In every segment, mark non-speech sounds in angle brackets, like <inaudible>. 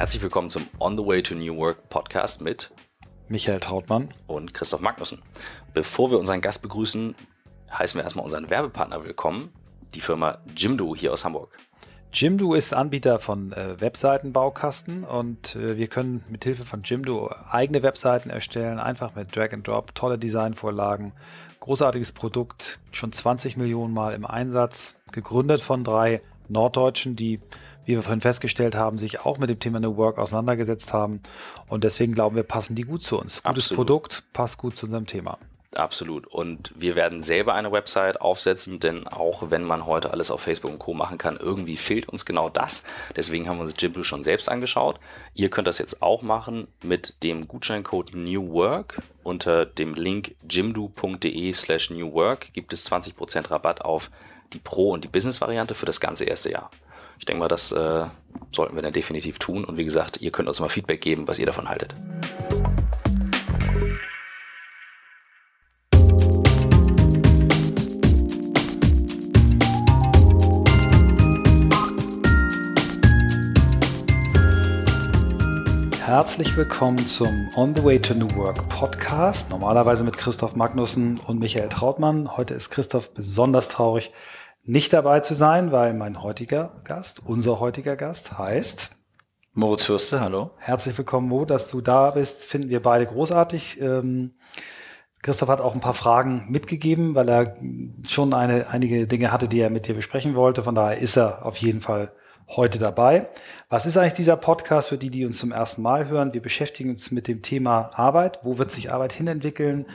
Herzlich willkommen zum On the Way to New Work Podcast mit Michael Trautmann und Christoph Magnussen. Bevor wir unseren Gast begrüßen, heißen wir erstmal unseren Werbepartner willkommen, die Firma Jimdo hier aus Hamburg. Jimdo ist Anbieter von äh, Webseitenbaukasten und äh, wir können mit Hilfe von Jimdo eigene Webseiten erstellen, einfach mit Drag and Drop, tolle Designvorlagen, großartiges Produkt, schon 20 Millionen Mal im Einsatz, gegründet von drei Norddeutschen, die wie wir vorhin festgestellt haben, sich auch mit dem Thema New Work auseinandergesetzt haben. Und deswegen glauben wir, passen die gut zu uns. Gutes Absolut. Produkt, passt gut zu unserem Thema. Absolut. Und wir werden selber eine Website aufsetzen, denn auch wenn man heute alles auf Facebook und Co. machen kann, irgendwie fehlt uns genau das. Deswegen haben wir uns Jimdo schon selbst angeschaut. Ihr könnt das jetzt auch machen mit dem Gutscheincode New Work. Unter dem Link jimdo.de slash New Work gibt es 20% Rabatt auf die Pro- und die Business-Variante für das ganze erste Jahr. Ich denke mal, das äh, sollten wir dann definitiv tun. Und wie gesagt, ihr könnt uns mal Feedback geben, was ihr davon haltet. Herzlich willkommen zum On the Way to New Work Podcast. Normalerweise mit Christoph Magnussen und Michael Trautmann. Heute ist Christoph besonders traurig, nicht dabei zu sein, weil mein heutiger Gast, unser heutiger Gast heißt Moritz Fürste, hallo. Herzlich willkommen, Mo, dass du da bist, finden wir beide großartig. Ähm, Christoph hat auch ein paar Fragen mitgegeben, weil er schon eine, einige Dinge hatte, die er mit dir besprechen wollte. Von daher ist er auf jeden Fall heute dabei. Was ist eigentlich dieser Podcast für die, die uns zum ersten Mal hören? Wir beschäftigen uns mit dem Thema Arbeit. Wo wird sich Arbeit hinentwickeln?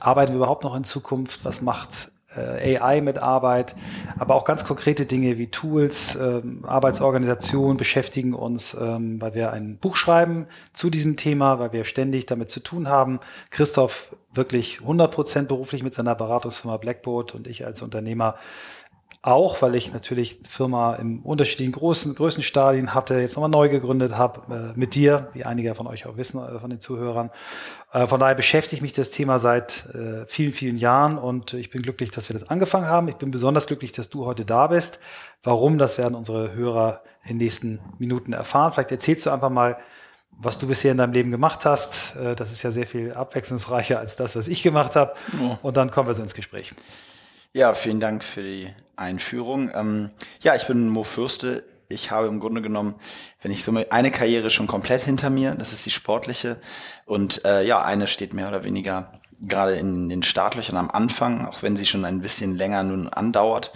Arbeiten wir überhaupt noch in Zukunft? Was macht AI mit Arbeit? Aber auch ganz konkrete Dinge wie Tools, ähm, Arbeitsorganisation beschäftigen uns, ähm, weil wir ein Buch schreiben zu diesem Thema, weil wir ständig damit zu tun haben. Christoph wirklich 100 Prozent beruflich mit seiner Beratungsfirma Blackboard und ich als Unternehmer auch, weil ich natürlich die Firma im unterschiedlichen großen Größenstadien hatte, jetzt nochmal neu gegründet habe, äh, mit dir, wie einige von euch auch wissen, äh, von den Zuhörern. Äh, von daher beschäftigt mich das Thema seit äh, vielen, vielen Jahren und ich bin glücklich, dass wir das angefangen haben. Ich bin besonders glücklich, dass du heute da bist. Warum, das werden unsere Hörer in den nächsten Minuten erfahren. Vielleicht erzählst du einfach mal, was du bisher in deinem Leben gemacht hast. Äh, Das ist ja sehr viel abwechslungsreicher als das, was ich gemacht habe. Oh. Und dann kommen wir so ins Gespräch. Ja, vielen Dank für die Einführung. Ähm, ja, ich bin Mo Fürste. Ich habe im Grunde genommen, wenn ich so eine Karriere schon komplett hinter mir, das ist die sportliche. Und äh, ja, eine steht mehr oder weniger gerade in den Startlöchern am Anfang, auch wenn sie schon ein bisschen länger nun andauert.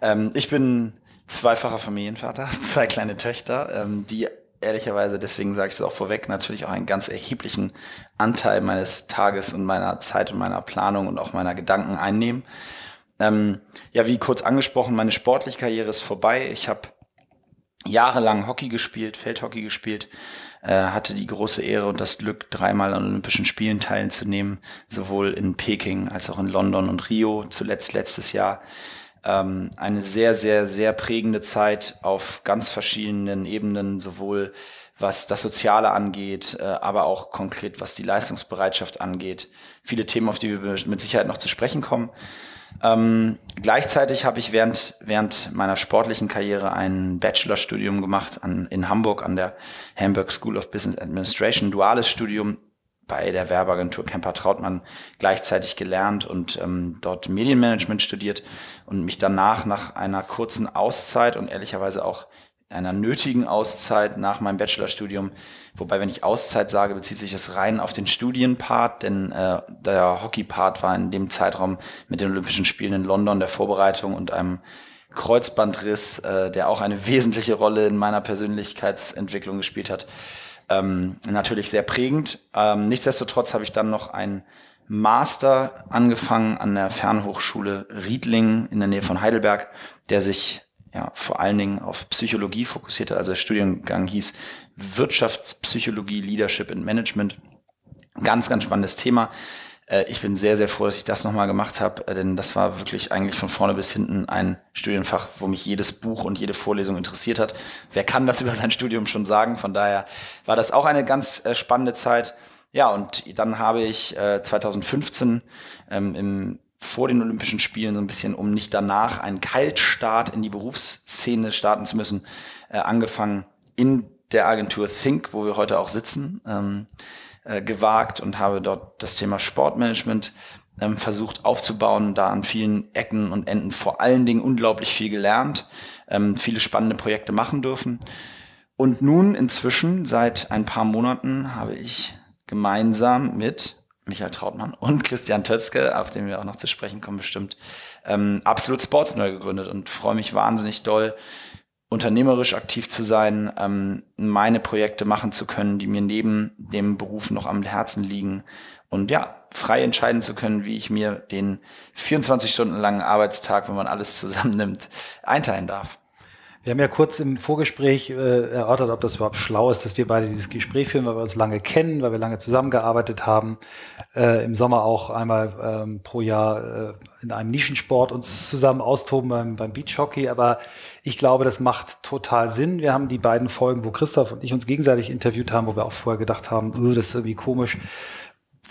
Ähm, ich bin zweifacher Familienvater, <laughs> zwei kleine Töchter, ähm, die ehrlicherweise, deswegen sage ich es auch vorweg, natürlich auch einen ganz erheblichen Anteil meines Tages und meiner Zeit und meiner Planung und auch meiner Gedanken einnehmen. Ähm, ja, wie kurz angesprochen, meine sportliche Karriere ist vorbei. Ich habe jahrelang Hockey gespielt, Feldhockey gespielt, äh, hatte die große Ehre und das Glück, dreimal an Olympischen Spielen teilzunehmen, sowohl in Peking als auch in London und Rio, zuletzt letztes Jahr. Ähm, eine sehr, sehr, sehr prägende Zeit auf ganz verschiedenen Ebenen, sowohl was das Soziale angeht, äh, aber auch konkret was die Leistungsbereitschaft angeht. Viele Themen, auf die wir mit Sicherheit noch zu sprechen kommen. Ähm, gleichzeitig habe ich während, während meiner sportlichen Karriere ein Bachelorstudium gemacht an, in Hamburg an der Hamburg School of Business Administration, duales Studium bei der Werbeagentur Kemper Trautmann gleichzeitig gelernt und ähm, dort Medienmanagement studiert und mich danach nach einer kurzen Auszeit und ehrlicherweise auch einer nötigen Auszeit nach meinem Bachelorstudium. Wobei, wenn ich Auszeit sage, bezieht sich das rein auf den Studienpart, denn äh, der Hockeypart war in dem Zeitraum mit den Olympischen Spielen in London der Vorbereitung und einem Kreuzbandriss, äh, der auch eine <laughs> wesentliche Rolle in meiner Persönlichkeitsentwicklung gespielt hat, ähm, natürlich sehr prägend. Ähm, nichtsdestotrotz habe ich dann noch ein Master angefangen an der Fernhochschule Riedlingen in der Nähe von Heidelberg, der sich ja, vor allen Dingen auf Psychologie fokussierte. Also der Studiengang hieß Wirtschaftspsychologie, Leadership and Management. Ganz, ganz spannendes Thema. Äh, Ich bin sehr, sehr froh, dass ich das nochmal gemacht habe, äh, denn das war wirklich eigentlich von vorne bis hinten ein Studienfach, wo mich jedes Buch und jede Vorlesung interessiert hat. Wer kann das <laughs> über sein Studium schon sagen? Von daher war das auch eine ganz äh, spannende Zeit. Ja, und dann habe ich äh, 2015 ähm, im vor den Olympischen Spielen so ein bisschen, um nicht danach einen Kaltstart in die Berufsszene starten zu müssen, äh, angefangen in der Agentur Think, wo wir heute auch sitzen, ähm, äh, gewagt und habe dort das Thema Sportmanagement ähm, versucht aufzubauen, da an vielen Ecken und Enden vor allen Dingen unglaublich viel gelernt, ähm, viele spannende Projekte machen dürfen. Und nun inzwischen, seit ein paar Monaten, habe ich gemeinsam mit Michael Trautmann und <laughs> Christian Tötzke, auf den wir auch noch zu sprechen kommen bestimmt, ähm, Absolut Sports neu gegründet und freue mich wahnsinnig doll, unternehmerisch aktiv zu sein, ähm, meine Projekte machen zu können, die mir neben dem Beruf noch am Herzen liegen und ja, frei entscheiden zu können, wie ich mir den 24 Stunden langen Arbeitstag, wenn man alles <laughs> zusammennimmt, einteilen darf. Wir haben ja kurz im Vorgespräch äh, erörtert, ob das überhaupt schlau ist, dass wir beide dieses Gespräch führen, weil wir uns lange kennen, weil wir lange zusammengearbeitet haben, äh, im Sommer auch einmal ähm, pro Jahr äh, in einem Nischensport uns zusammen austoben beim, beim Beachhockey. Aber ich glaube, das macht total Sinn. Wir haben die beiden Folgen, wo Christoph und ich uns gegenseitig interviewt haben, wo wir auch vorher gedacht haben, öh, das ist irgendwie komisch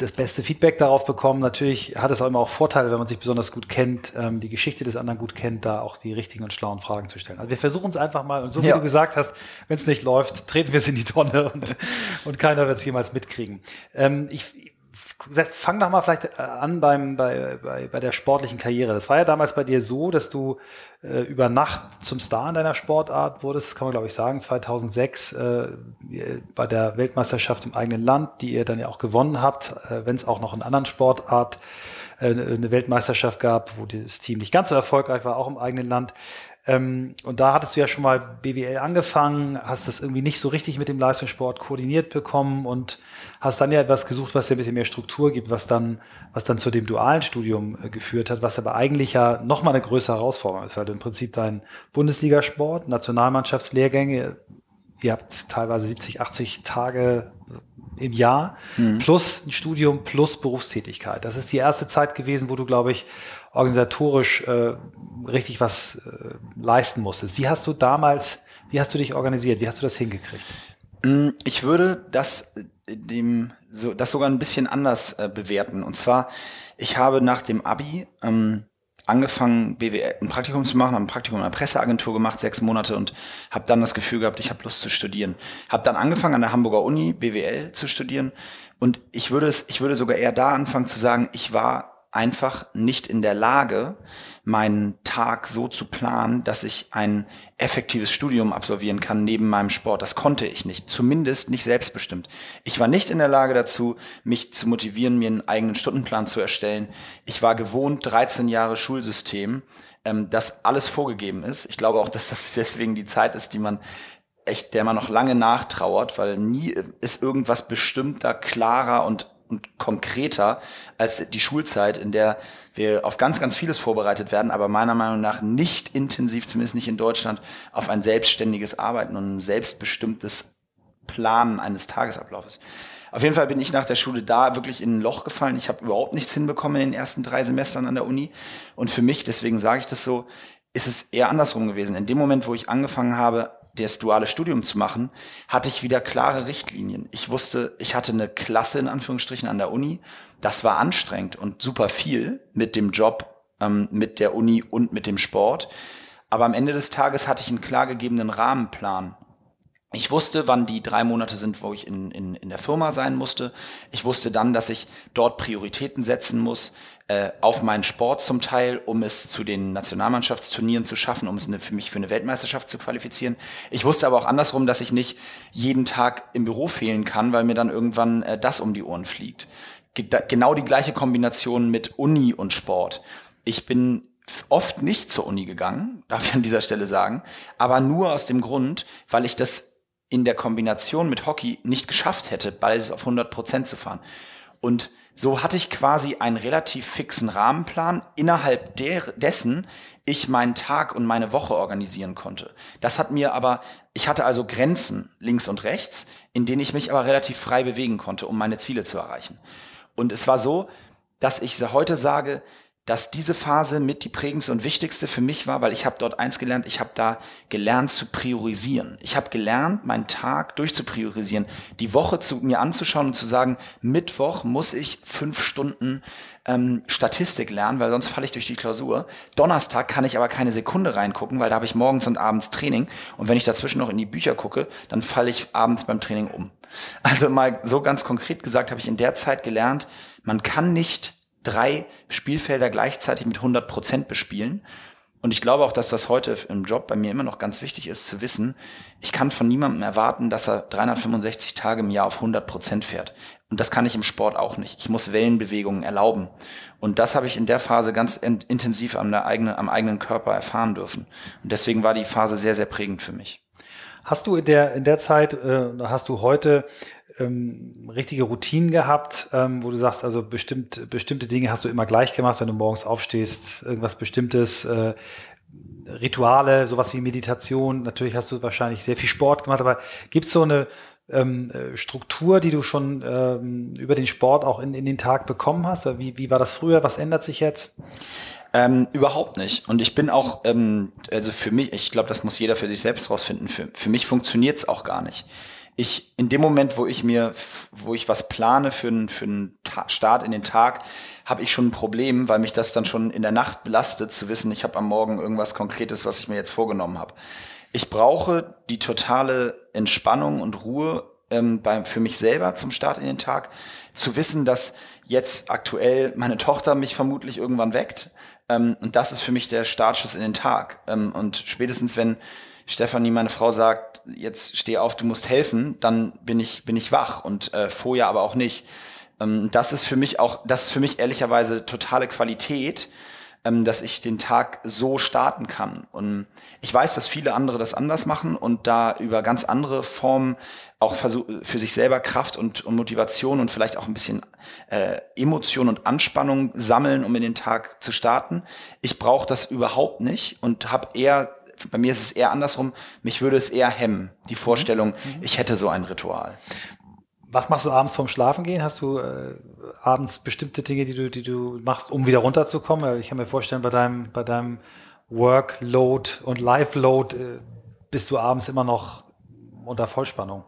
das beste Feedback darauf bekommen. Natürlich hat es auch immer auch Vorteile, wenn man sich besonders gut kennt, ähm, die Geschichte des anderen gut kennt, da auch die richtigen und schlauen Fragen zu stellen. Also wir versuchen es einfach mal und so wie ja. du gesagt hast, wenn es nicht läuft, treten wir es in die Tonne und, <laughs> und keiner wird es jemals mitkriegen. Ähm, ich, fang doch mal vielleicht äh, an beim, bei, bei, bei der sportlichen Karriere. Das war ja damals bei dir so, dass du äh, über Nacht zum Star in deiner Sportart wurdest, das kann man glaube ich sagen, 2006 äh, bei der Weltmeisterschaft im eigenen Land, die ihr dann ja auch gewonnen habt, äh, wenn es auch noch in anderen Sportart äh, eine Weltmeisterschaft gab, wo das Team nicht ganz so erfolgreich war, auch im eigenen Land. Ähm, und da hattest du ja schon mal BWL angefangen, hast das irgendwie nicht so richtig mit dem Leistungssport koordiniert bekommen und hast dann ja etwas gesucht, was dir ein bisschen mehr Struktur gibt, was dann, was dann zu dem dualen Studium äh, geführt hat, was aber eigentlich ja nochmal eine größere Herausforderung ist, weil du im Prinzip dein Bundesligasport, Nationalmannschaftslehrgänge, ihr habt teilweise 70, 80 Tage im Jahr, mhm. plus ein Studium, plus Berufstätigkeit. Das ist die erste Zeit gewesen, wo du, glaube ich, organisatorisch äh, richtig was äh, leisten musstest. Wie hast du damals, wie hast du dich organisiert? Wie hast du das hingekriegt? Mm, ich würde das dem so das sogar ein bisschen anders äh, bewerten. Und zwar, ich habe nach dem Abi ähm, angefangen, BWL, ein Praktikum zu machen, habe ein Praktikum in einer Presseagentur gemacht, sechs Monate und habe dann das Gefühl gehabt, ich habe Lust zu studieren. Habe dann angefangen an der Hamburger Uni BWL zu studieren und ich würde es, ich würde sogar eher da anfangen zu sagen, ich war einfach nicht in der Lage, meinen Tag so zu planen, dass ich ein effektives Studium absolvieren kann neben meinem Sport. Das konnte ich nicht, zumindest nicht selbstbestimmt. Ich war nicht in der Lage dazu, mich zu motivieren, mir einen eigenen Stundenplan zu erstellen. Ich war gewohnt, 13 Jahre Schulsystem, ähm, das alles vorgegeben ist. Ich glaube auch, dass das <laughs> deswegen die Zeit ist, die man echt, der man noch lange nachtrauert, weil nie ist irgendwas bestimmter, klarer und und konkreter als die Schulzeit, in der wir auf ganz, ganz vieles vorbereitet werden, aber meiner Meinung nach nicht intensiv, zumindest nicht in Deutschland, auf ein selbstständiges Arbeiten und ein selbstbestimmtes Planen eines Tagesablaufes. Auf jeden Fall bin ich nach der Schule da wirklich in ein Loch gefallen. Ich habe überhaupt nichts hinbekommen in den ersten drei Semestern an der Uni. Und für mich, deswegen sage ich das so, ist es eher andersrum gewesen. In dem Moment, wo ich angefangen habe, das duale Studium zu machen, hatte ich wieder klare Richtlinien. Ich wusste, ich hatte eine Klasse in Anführungsstrichen an der Uni. Das war anstrengend und super viel mit dem Job, ähm, mit der Uni und mit dem Sport. Aber am Ende des Tages hatte ich einen klar gegebenen Rahmenplan. Ich wusste, wann die drei Monate sind, wo ich in, in, in der Firma sein musste. Ich wusste dann, dass ich dort Prioritäten setzen muss, äh, auf meinen Sport zum Teil, um es zu den Nationalmannschaftsturnieren zu schaffen, um es eine, für mich für eine Weltmeisterschaft zu qualifizieren. Ich wusste aber auch andersrum, dass ich nicht jeden Tag im Büro fehlen kann, weil mir dann irgendwann äh, das um die Ohren fliegt. Genau die gleiche Kombination mit Uni und Sport. Ich bin oft nicht zur Uni gegangen, darf ich an dieser Stelle sagen, aber nur aus dem Grund, weil ich das in der Kombination mit Hockey nicht geschafft hätte, beides auf 100 Prozent zu fahren. Und so hatte ich quasi einen relativ fixen Rahmenplan, innerhalb der, dessen ich meinen Tag und meine Woche organisieren konnte. Das hat mir aber, ich hatte also Grenzen links und rechts, in denen ich mich aber relativ frei bewegen konnte, um meine Ziele zu erreichen. Und es war so, dass ich heute sage, dass diese Phase mit die prägendste und wichtigste für mich war, weil ich habe dort eins gelernt, ich habe da gelernt zu priorisieren. Ich habe gelernt, meinen Tag durchzupriorisieren, die Woche zu mir anzuschauen und zu sagen, Mittwoch muss ich fünf Stunden ähm, Statistik lernen, weil sonst falle ich durch die Klausur. Donnerstag kann ich aber keine Sekunde reingucken, weil da habe ich morgens und abends Training. Und wenn ich dazwischen noch in die Bücher gucke, dann falle ich abends beim Training um. Also mal so ganz konkret gesagt, habe ich in der Zeit gelernt, man kann nicht drei Spielfelder gleichzeitig mit 100 Prozent bespielen. Und ich glaube auch, dass das heute im Job bei mir immer noch ganz wichtig ist zu wissen, ich kann von niemandem erwarten, dass er 365 Tage im Jahr auf 100 Prozent fährt. Und das kann ich im Sport auch nicht. Ich muss Wellenbewegungen erlauben. Und das habe ich in der Phase ganz intensiv am eigenen, am eigenen Körper erfahren dürfen. Und deswegen war die Phase sehr, sehr prägend für mich. Hast du in der, in der Zeit, äh, hast du heute ähm, richtige Routinen gehabt, ähm, wo du sagst, also bestimmt, bestimmte Dinge hast du immer gleich gemacht, wenn du morgens aufstehst, irgendwas Bestimmtes, äh, Rituale, sowas wie Meditation. Natürlich hast du wahrscheinlich sehr viel Sport gemacht, aber gibt es so eine ähm, äh, Struktur, die du schon ähm, über den Sport auch in, in den Tag bekommen hast? Wie, wie war das früher? Was ändert sich jetzt? Ähm, überhaupt nicht. Und ich bin auch, ähm, also für mich, ich glaube, das muss jeder für sich selbst rausfinden. Für, für mich funktioniert es auch gar nicht ich in dem Moment, wo ich mir, wo ich was plane für einen, für Start in den Tag, habe ich schon ein Problem, weil mich das dann schon in der Nacht belastet, zu wissen, ich habe am Morgen irgendwas Konkretes, was ich mir jetzt vorgenommen habe. Ich brauche die totale Entspannung und Ruhe ähm, beim, für mich selber zum Start in den Tag, zu wissen, dass jetzt aktuell meine Tochter mich vermutlich irgendwann weckt. Ähm, und das ist für mich der Startschuss in den Tag. Ähm, und spätestens, wenn Stefanie, meine Frau, sagt, jetzt steh auf, du musst helfen, dann bin ich, bin ich wach und äh, vorher aber auch nicht. Ähm, das ist für mich auch, das ist für mich ehrlicherweise totale Qualität, ähm, dass ich den Tag so starten kann. Und ich weiß, dass viele andere das anders machen und da über ganz andere Formen auch für sich selber Kraft und, und Motivation und vielleicht auch ein bisschen äh, Emotion und Anspannung sammeln, um in den Tag zu starten. Ich brauche das überhaupt nicht und habe eher bei mir ist es eher andersrum. Mich würde es eher hemmen, die Vorstellung, mhm. ich hätte so ein Ritual. Was machst du abends vorm Schlafen gehen? Hast du äh, abends bestimmte Dinge, die du, die du machst, um wieder runterzukommen? Ich kann mir vorstellen, bei deinem, bei deinem Workload und Life-Load äh, bist du abends immer noch unter Vollspannung.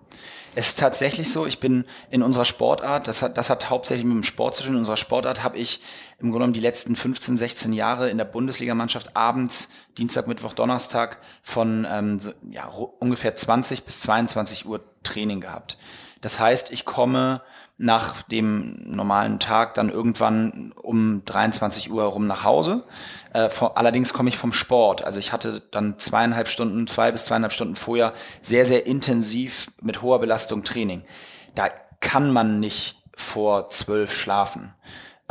Es ist tatsächlich so, ich bin in unserer Sportart, das hat, das hat hauptsächlich mit dem Sport zu tun, in unserer Sportart habe ich im Grunde genommen die letzten 15, 16 Jahre in der Bundesligamannschaft abends, Dienstag, Mittwoch, Donnerstag von ähm, ja, ungefähr 20 bis 22 Uhr Training gehabt. Das heißt, ich komme nach dem normalen Tag dann irgendwann um 23 Uhr herum nach Hause. Äh, vor, allerdings komme ich vom Sport. Also ich hatte dann zweieinhalb Stunden, zwei bis zweieinhalb Stunden vorher sehr, sehr intensiv mit hoher Belastung Training. Da kann man nicht vor zwölf schlafen.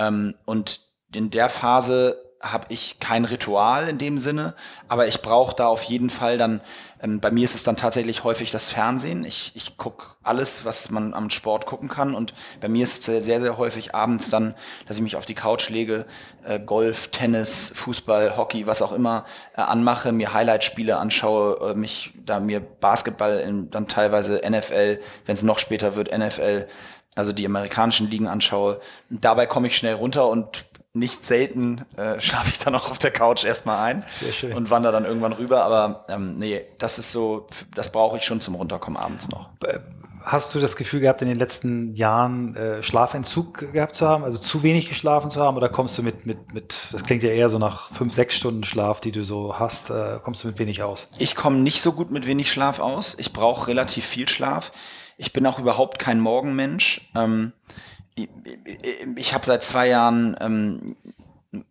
Ähm, und in der Phase habe ich kein Ritual in dem Sinne, aber ich brauche da auf jeden Fall dann, ähm, bei mir ist es dann tatsächlich häufig das Fernsehen. Ich, ich gucke alles, was man am Sport gucken kann und bei mir ist es sehr, sehr häufig abends dann, dass ich mich auf die Couch lege, äh, Golf, Tennis, Fußball, Hockey, was auch immer äh, anmache, mir Highlight-Spiele anschaue, äh, mich da mir Basketball, in, dann teilweise NFL, wenn es noch später wird, NFL, also die amerikanischen Ligen anschaue. Dabei komme ich schnell runter und nicht selten äh, <laughs> schlafe ich dann auch auf der Couch erstmal ein und wandere dann irgendwann rüber. Aber ähm, nee, das ist so, das brauche ich schon zum Runterkommen abends noch. Äh, hast du das Gefühl gehabt, in den letzten Jahren äh, Schlafentzug gehabt zu haben, also zu wenig geschlafen zu haben? Oder kommst du mit, mit, mit, das klingt ja eher so nach fünf, sechs Stunden Schlaf, die du so hast, äh, kommst du mit wenig aus? Ich komme nicht so gut mit wenig Schlaf aus. Ich brauche relativ viel Schlaf. Ich bin auch überhaupt kein Morgenmensch. Ähm, ich habe seit zwei Jahren, ähm,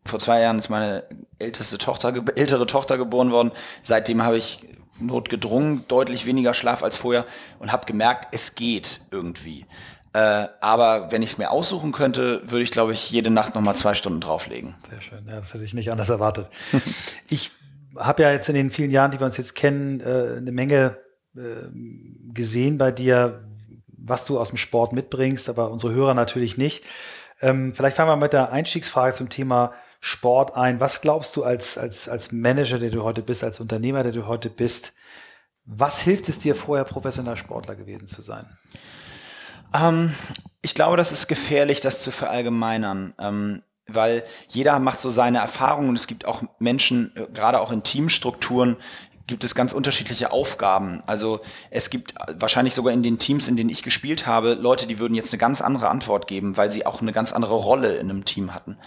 vor zwei Jahren ist meine älteste Tochter, ältere Tochter geboren worden. Seitdem habe ich notgedrungen deutlich weniger Schlaf als vorher und habe gemerkt, es geht irgendwie. Äh, aber wenn ich es mir aussuchen könnte, würde ich, glaube ich, jede Nacht nochmal zwei Stunden drauflegen. Sehr schön. Ja, das hätte ich nicht anders erwartet. ich habe ja jetzt in den vielen Jahren, die wir uns jetzt kennen, äh, eine Menge äh, gesehen bei dir, was du aus dem Sport mitbringst, aber unsere Hörer natürlich nicht. Ähm, vielleicht fangen wir mit der Einstiegsfrage zum Thema Sport ein. Was glaubst du als, als, als Manager, der du heute bist, als Unternehmer, der du heute bist, was hilft es dir, vorher professioneller Sportler gewesen zu sein? Ähm, ich glaube, das ist gefährlich, das zu verallgemeinern. Ähm, weil jeder macht so seine Erfahrungen und es gibt auch Menschen, äh, gerade auch in Teamstrukturen, gibt es ganz unterschiedliche Aufgaben. Also es gibt wahrscheinlich sogar in den Teams, in denen ich gespielt habe, Leute, die würden jetzt eine ganz andere Antwort geben, weil sie auch eine ganz andere Rolle in einem Team hatten.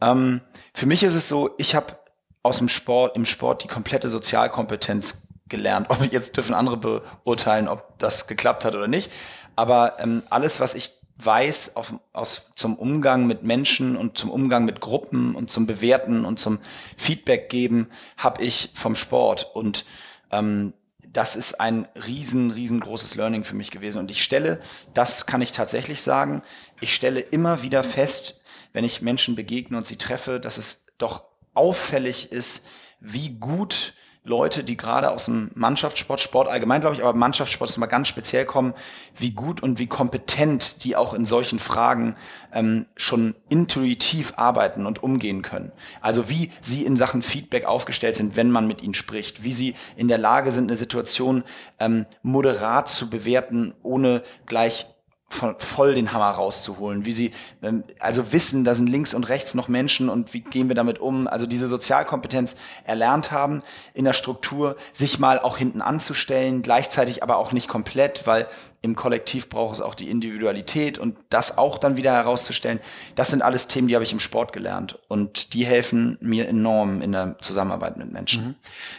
Ähm, für mich ist es so, ich habe aus dem Sport, im Sport die komplette Sozialkompetenz gelernt. Ob jetzt dürfen andere beurteilen, ob das geklappt hat oder nicht. Aber ähm, alles, was ich weiß auf, aus, zum Umgang mit Menschen und zum Umgang mit Gruppen und zum Bewerten und zum Feedback geben, habe ich vom Sport. Und ähm, das ist ein riesen, riesengroßes Learning für mich gewesen. Und ich stelle, das kann ich tatsächlich sagen, ich stelle immer wieder fest, wenn ich Menschen begegne und sie treffe, dass es doch auffällig ist, wie gut Leute, die gerade aus dem Mannschaftssport, Sport allgemein, glaube ich, aber Mannschaftssport ist mal ganz speziell kommen, wie gut und wie kompetent die auch in solchen Fragen ähm, schon intuitiv arbeiten und umgehen können. Also wie sie in Sachen Feedback aufgestellt sind, wenn man mit ihnen spricht, wie sie in der Lage sind, eine Situation ähm, moderat zu bewerten, ohne gleich voll den Hammer rauszuholen, wie sie ähm, also wissen, da sind links und rechts noch Menschen und wie gehen wir damit um, also diese Sozialkompetenz erlernt haben in der Struktur, sich mal auch hinten anzustellen, gleichzeitig aber auch nicht komplett, weil im Kollektiv braucht es auch die Individualität und das auch dann wieder herauszustellen. Das sind alles Themen, die habe ich im Sport gelernt und die helfen mir enorm in der Zusammenarbeit mit Menschen. Mhm.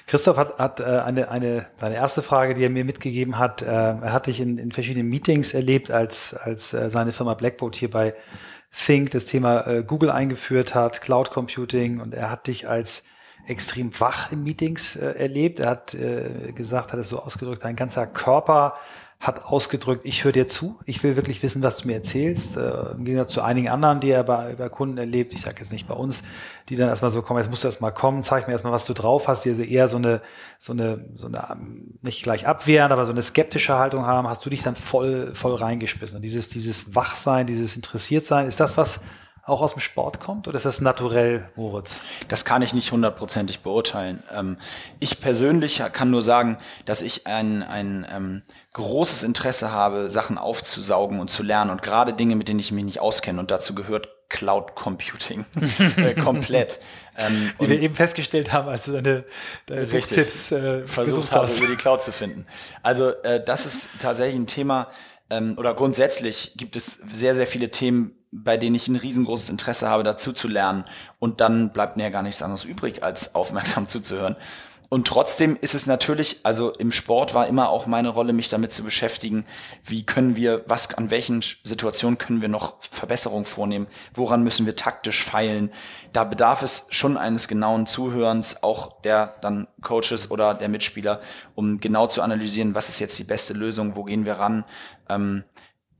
Christoph hat, hat äh, eine, eine, seine erste Frage, die er mir mitgegeben hat. Äh, er hat dich in, in verschiedenen Meetings erlebt, als, als äh, seine Firma Blackboard hier bei Think das Thema Google eingeführt hat, Cloud Computing und er hat dich als extrem wach in Meetings erlebt. Er hat gesagt, hat es so ausgedrückt, dein ganzer Körper hat ausgedrückt, ich höre dir zu, ich will wirklich wissen, was du mir erzählst. Äh, Im Gegensatz zu einigen anderen, die er bei, bei Kunden erlebt, ich sage jetzt nicht bei uns, die dann erstmal so kommen, jetzt musst du erstmal kommen, zeig mir erstmal, was du drauf hast, die also eher so eine, so eine, so eine, ähm, nicht gleich abwehren, aber so eine skeptische Haltung haben, hast du dich dann voll, voll reingeschmissen. Und dieses, dieses Wachsein, dieses Interessiertsein, ist das was, auch aus dem Sport kommt oder ist das naturell, Moritz? Das kann ich nicht hundertprozentig beurteilen. Ähm, ich persönlich kann nur sagen, dass ich ein, ein ähm, großes Interesse habe, Sachen aufzusaugen und zu lernen und gerade Dinge, mit denen ich mich nicht auskenne und dazu gehört Cloud Computing <laughs> äh, komplett. Ähm, Wie wir eben festgestellt haben, als du deine, deine Tipps äh, versucht hast, über die Cloud zu finden. Also äh, das ist tatsächlich ein Thema ähm, oder grundsätzlich gibt es sehr, sehr viele Themen, bei denen ich ein riesengroßes Interesse habe, dazu zu lernen. Und dann bleibt mir ja gar nichts anderes übrig, als aufmerksam <laughs> zuzuhören. Und trotzdem ist es natürlich, also im Sport war immer auch meine Rolle, mich damit zu beschäftigen, wie können wir, was, an welchen Situationen können wir noch Verbesserungen vornehmen, woran müssen wir taktisch feilen. Da bedarf es schon eines genauen Zuhörens, auch der dann Coaches oder der Mitspieler, um genau zu analysieren, was ist jetzt die beste Lösung, wo gehen wir ran. Ähm,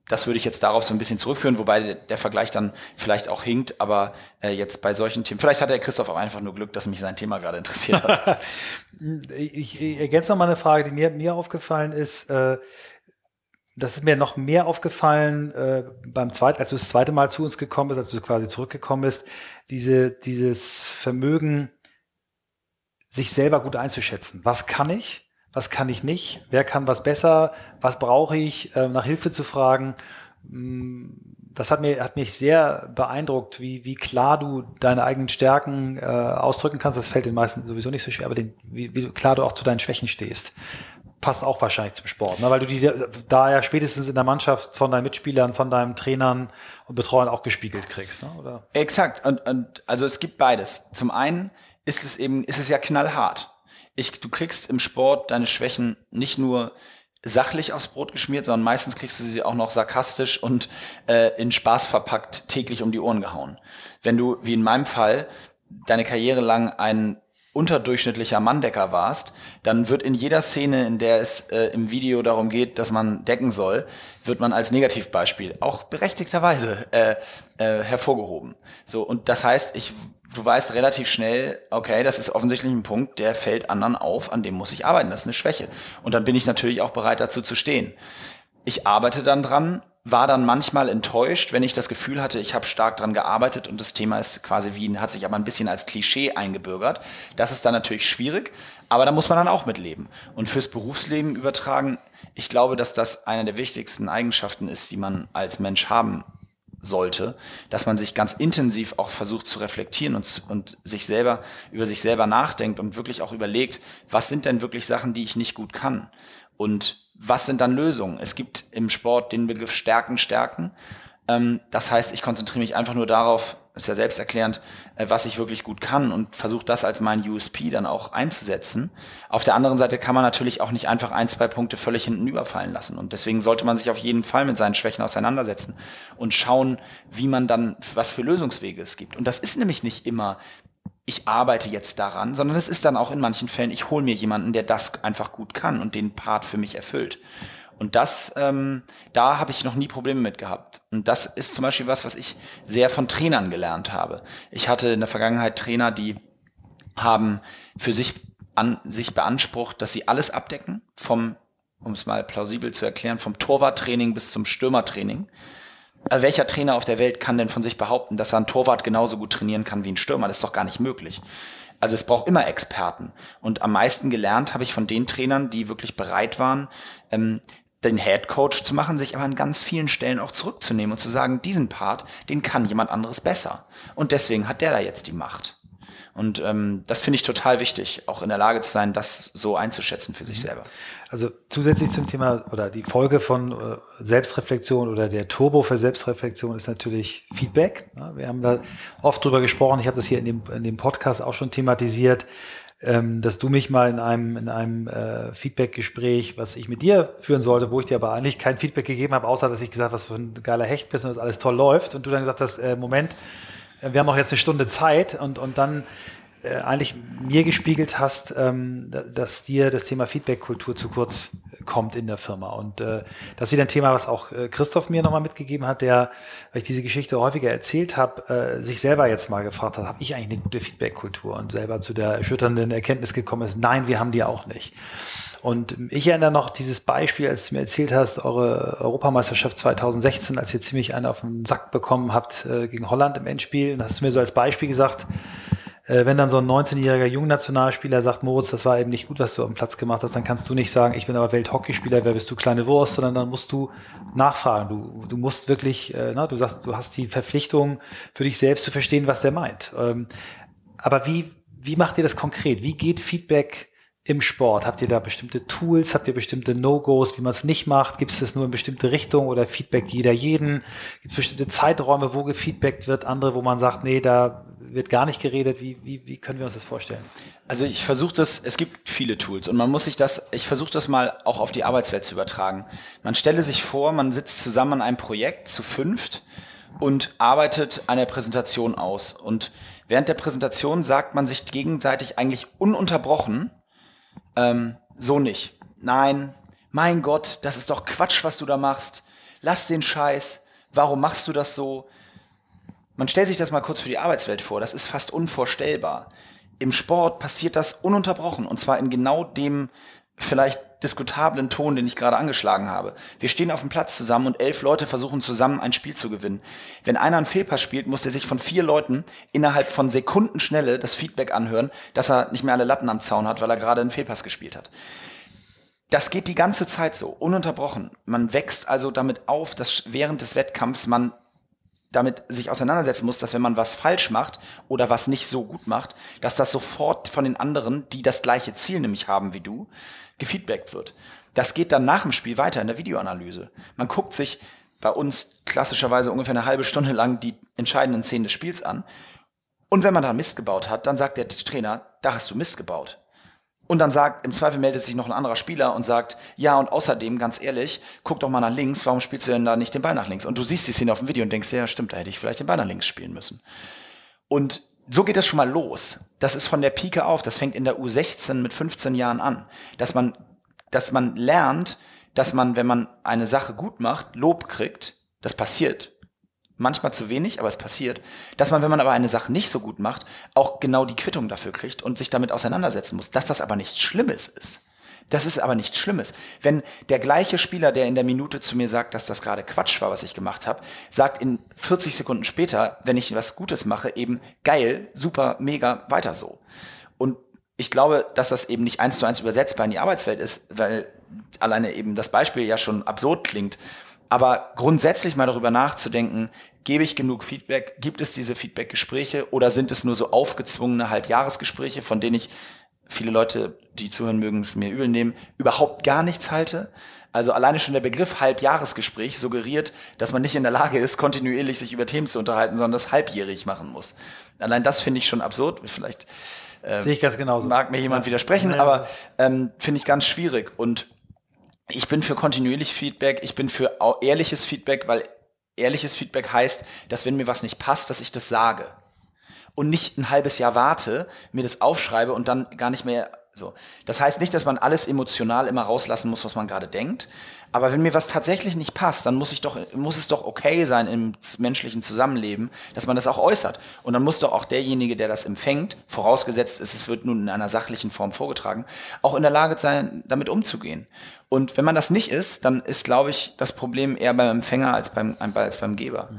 das würde ich jetzt darauf so ein bisschen zurückführen, wobei der Vergleich dann vielleicht auch hinkt, aber äh, jetzt bei solchen Themen, vielleicht hat der Christoph auch einfach nur Glück, dass mich sein Thema gerade interessiert hat. <laughs> ich, ich ergänze noch mal eine Frage, die mir, mir aufgefallen ist. Äh, das ist mir noch mehr aufgefallen äh, beim zweiten, als du das zweite Mal zu uns gekommen bist, als du quasi zurückgekommen bist, diese, dieses Vermögen, sich selber gut einzuschätzen. Was kann ich? Was kann ich nicht, wer kann was besser, was brauche ich, äh, nach Hilfe zu fragen. Mm, das hat, mir, hat mich sehr beeindruckt, wie, wie klar du deine eigenen Stärken äh, ausdrücken kannst. Das fällt den meisten sowieso nicht so schwer, aber den, wie, wie klar du auch zu deinen Schwächen stehst. Passt auch wahrscheinlich zum Sport, ne? weil du die da ja spätestens in der Mannschaft von deinen Mitspielern, von deinen Trainern und Betreuern auch gespiegelt kriegst, ne? oder? Exakt. Und, und also es gibt beides. Zum einen ist es eben, ist es ja knallhart ich, du kriegst im Sport deine Schwächen nicht nur sachlich aufs Brot geschmiert, sondern meistens kriegst du sie auch noch sarkastisch und äh, in Spaß verpackt täglich um die Ohren gehauen. Wenn du, wie in meinem Fall, deine Karriere lang ein unterdurchschnittlicher Manndecker warst, dann wird in jeder Szene, in der es äh, im Video darum geht, dass man decken soll, wird man als Negativbeispiel auch berechtigterweise äh, äh, hervorgehoben. So und das heißt, ich du weißt relativ schnell, okay, das ist offensichtlich ein Punkt, der fällt anderen auf, an dem muss ich arbeiten, das ist eine Schwäche. Und dann bin ich natürlich auch bereit dazu zu stehen. Ich arbeite dann dran, war dann manchmal enttäuscht, wenn ich das Gefühl hatte, ich habe stark dran gearbeitet und das Thema ist quasi wie, hat sich aber ein bisschen als Klischee eingebürgert. Das ist dann natürlich schwierig, aber da muss man dann auch mitleben. Und fürs Berufsleben übertragen, ich glaube, dass das eine der wichtigsten Eigenschaften ist, die man als Mensch haben sollte, dass man sich ganz intensiv auch versucht zu reflektieren und, und sich selber über sich selber nachdenkt und wirklich auch überlegt, was sind denn wirklich Sachen, die ich nicht gut kann und was sind dann Lösungen? Es gibt im Sport den Begriff Stärken, Stärken. Ähm, das heißt, ich konzentriere mich einfach nur darauf, ist ja selbsterklärend, äh, was ich wirklich gut kann und versuche das als mein USP dann auch einzusetzen. Auf der anderen Seite kann man natürlich auch nicht einfach ein, zwei Punkte völlig hinten überfallen lassen. Und deswegen sollte man sich auf jeden Fall mit seinen Schwächen auseinandersetzen und schauen, wie man dann, was für Lösungswege es gibt. Und das ist nämlich nicht immer, ich arbeite jetzt daran, sondern es ist dann auch in manchen Fällen, ich hole mir jemanden, der das einfach gut kann und den Part für mich erfüllt. Und das, ähm, da habe ich noch nie Probleme mit gehabt. Und das ist zum Beispiel was, was ich sehr von Trainern gelernt habe. Ich hatte in der Vergangenheit Trainer, die haben für sich an sich beansprucht, dass sie alles abdecken, vom, um es mal plausibel zu erklären, vom Torwarttraining bis zum Stürmertraining. Äh, welcher Trainer auf der Welt kann denn von sich behaupten, dass er einen Torwart genauso gut trainieren kann wie ein Stürmer? Das ist doch gar nicht möglich. Also es braucht immer Experten. Und am meisten gelernt habe ich von den Trainern, die wirklich bereit waren, ähm, den Head Coach zu machen, sich aber an ganz vielen Stellen auch zurückzunehmen und zu sagen, diesen Part, den kann jemand anderes besser. Und deswegen hat der da jetzt die Macht. Und ähm, das finde ich total wichtig, auch in der Lage zu sein, das so einzuschätzen für sich mhm. selber. Also zusätzlich zum Thema oder die Folge von äh, Selbstreflexion oder der Turbo für Selbstreflexion ist natürlich Feedback. Ja, wir haben da oft drüber gesprochen. Ich habe das hier in dem, in dem Podcast auch schon thematisiert ähm, dass du mich mal in einem, in einem äh, Feedback-Gespräch, was ich mit dir führen sollte, wo ich dir aber eigentlich kein Feedback gegeben habe, außer dass ich gesagt habe, was für ein geiler Hecht bist und dass alles toll läuft. Und du dann gesagt hast, äh, Moment, äh, wir haben auch jetzt eine Stunde Zeit und, und dann äh, eigentlich mir gespiegelt hast, ähm, dass dir das Thema Feedback-Kultur zu kurz kommt in der Firma. Und äh, das ist wieder ein Thema, was auch äh, Christoph mir nochmal mitgegeben hat, der, weil ich diese Geschichte häufiger erzählt habe, äh, sich selber jetzt mal gefragt hat, habe ich eigentlich eine gute Feedback-Kultur? Und selber zu der erschütternden Erkenntnis gekommen ist, nein, wir haben die auch nicht. Und ich erinnere noch dieses Beispiel, als du mir erzählt hast, eure Europameisterschaft 2016, als ihr ziemlich einen auf den Sack bekommen habt äh, gegen Holland im Endspiel. Und hast du mir so als Beispiel gesagt, wenn dann so ein 19-jähriger Jungnationalspieler sagt, Moritz, das war eben nicht gut, was du am Platz gemacht hast, dann kannst du nicht sagen, ich bin aber Welthockeyspieler, wer bist du, kleine Wurst, sondern dann musst du nachfragen. Du, du musst wirklich, äh, na, du sagst, du hast die Verpflichtung für dich selbst zu verstehen, was der meint. Ähm, aber wie, wie macht ihr das konkret? Wie geht Feedback im Sport? Habt ihr da bestimmte Tools? Habt ihr bestimmte No-Gos, wie man es nicht macht? Gibt es das nur in bestimmte Richtungen oder Feedback jeder jeden? Gibt es bestimmte Zeiträume, wo gefeedbackt wird? Andere, wo man sagt, nee, da wird gar nicht geredet. Wie, wie, wie können wir uns das vorstellen? Also ich versuche das, es gibt viele Tools und man muss sich das, ich versuche das mal auch auf die Arbeitswelt zu übertragen. Man stelle sich vor, man sitzt zusammen an einem Projekt zu fünft und arbeitet eine Präsentation aus. Und während der Präsentation sagt man sich gegenseitig eigentlich ununterbrochen, ähm, so nicht. Nein, mein Gott, das ist doch Quatsch, was du da machst. Lass den Scheiß. Warum machst du das so? Man stellt sich das mal kurz für die Arbeitswelt vor. Das ist fast unvorstellbar. Im Sport passiert das ununterbrochen und zwar in genau dem vielleicht diskutablen Ton, den ich gerade angeschlagen habe. Wir stehen auf dem Platz zusammen und elf Leute versuchen zusammen ein Spiel zu gewinnen. Wenn einer einen Fehlpass spielt, muss er sich von vier Leuten innerhalb von Sekundenschnelle das Feedback anhören, dass er nicht mehr alle Latten am Zaun hat, weil er gerade einen Fehlpass gespielt hat. Das geht die ganze Zeit so, ununterbrochen. Man wächst also damit auf, dass während des Wettkampfs man damit sich auseinandersetzen muss, dass wenn man was falsch macht oder was nicht so gut macht, dass das sofort von den anderen, die das gleiche Ziel nämlich haben wie du, gefeedbackt wird. Das geht dann nach dem Spiel weiter in der Videoanalyse. Man guckt sich bei uns klassischerweise ungefähr eine halbe Stunde lang die entscheidenden Szenen des Spiels an. Und wenn man da Mist gebaut hat, dann sagt der Trainer, da hast du Mist gebaut. Und dann sagt, im Zweifel meldet sich noch ein anderer Spieler und sagt, ja, und außerdem, ganz ehrlich, guck doch mal nach links, warum spielst du denn da nicht den Ball nach links? Und du siehst die Szene auf dem Video und denkst, ja, stimmt, da hätte ich vielleicht den Ball nach links spielen müssen. Und so geht das schon mal los. Das ist von der Pike auf, das fängt in der U16 mit 15 Jahren an, dass man, dass man lernt, dass man, wenn man eine Sache gut macht, Lob kriegt. Das passiert manchmal zu wenig, aber es passiert, dass man, wenn man aber eine Sache nicht so gut macht, auch genau die Quittung dafür kriegt und sich damit auseinandersetzen muss, dass das aber nichts Schlimmes ist. Das ist aber nichts Schlimmes. Wenn der gleiche Spieler, der in der Minute zu mir sagt, dass das gerade Quatsch war, was ich gemacht habe, sagt in 40 Sekunden später, wenn ich was Gutes mache, eben geil, super, mega, weiter so. Und ich glaube, dass das eben nicht eins zu eins übersetzbar in die Arbeitswelt ist, weil alleine eben das Beispiel ja schon absurd klingt. Aber grundsätzlich mal darüber nachzudenken, gebe ich genug Feedback? Gibt es diese Feedback-Gespräche oder sind es nur so aufgezwungene Halbjahresgespräche, von denen ich viele Leute, die zuhören mögen, es mir übel nehmen, überhaupt gar nichts halte? Also alleine schon der Begriff Halbjahresgespräch suggeriert, dass man nicht in der Lage ist, kontinuierlich sich über Themen zu unterhalten, sondern das halbjährig machen muss. Allein das finde ich schon absurd. Vielleicht äh, Sehe ich ganz genauso. mag mir jemand widersprechen, ja, aber ähm, finde ich ganz schwierig. Und ich bin für kontinuierlich Feedback, ich bin für ehrliches Feedback, weil ehrliches Feedback heißt, dass wenn mir was nicht passt, dass ich das sage. Und nicht ein halbes Jahr warte, mir das aufschreibe und dann gar nicht mehr so. Das heißt nicht, dass man alles emotional immer rauslassen muss, was man gerade denkt. Aber wenn mir was tatsächlich nicht passt, dann muss ich doch, muss es doch okay sein im menschlichen Zusammenleben, dass man das auch äußert. Und dann muss doch auch derjenige, der das empfängt, vorausgesetzt ist, es wird nun in einer sachlichen Form vorgetragen, auch in der Lage sein, damit umzugehen. Und wenn man das nicht ist, dann ist, glaube ich, das Problem eher beim Empfänger als beim, als beim Geber.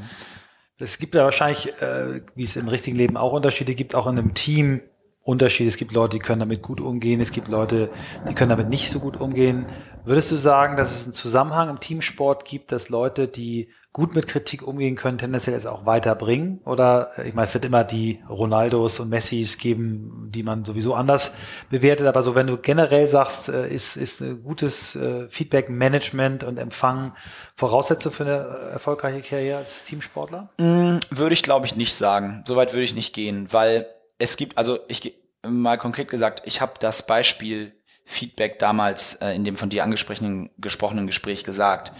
Es gibt ja wahrscheinlich, äh, wie es im richtigen Leben auch Unterschiede gibt, auch in einem Team Unterschied. Es gibt Leute, die können damit gut umgehen. Es gibt Leute, die können damit nicht so gut umgehen. Würdest du sagen, dass es einen Zusammenhang im Teamsport gibt, dass Leute, die gut mit Kritik umgehen können, tendenziell es auch weiterbringen? Oder äh, ich meine, es wird immer die Ronaldos und Messis geben, die man sowieso anders bewertet. Aber so, wenn du generell sagst, äh, ist, ist ein gutes äh, Feedback-Management und Empfang Voraussetzung für eine erfolgreiche Karriere als Teamsportler? Mm, würde ich, glaube ich, nicht sagen. Soweit würde ich nicht gehen, weil es gibt, also ich mal konkret gesagt, ich habe das Beispiel Feedback damals äh, in dem von dir angesprochenen gesprochenen Gespräch gesagt.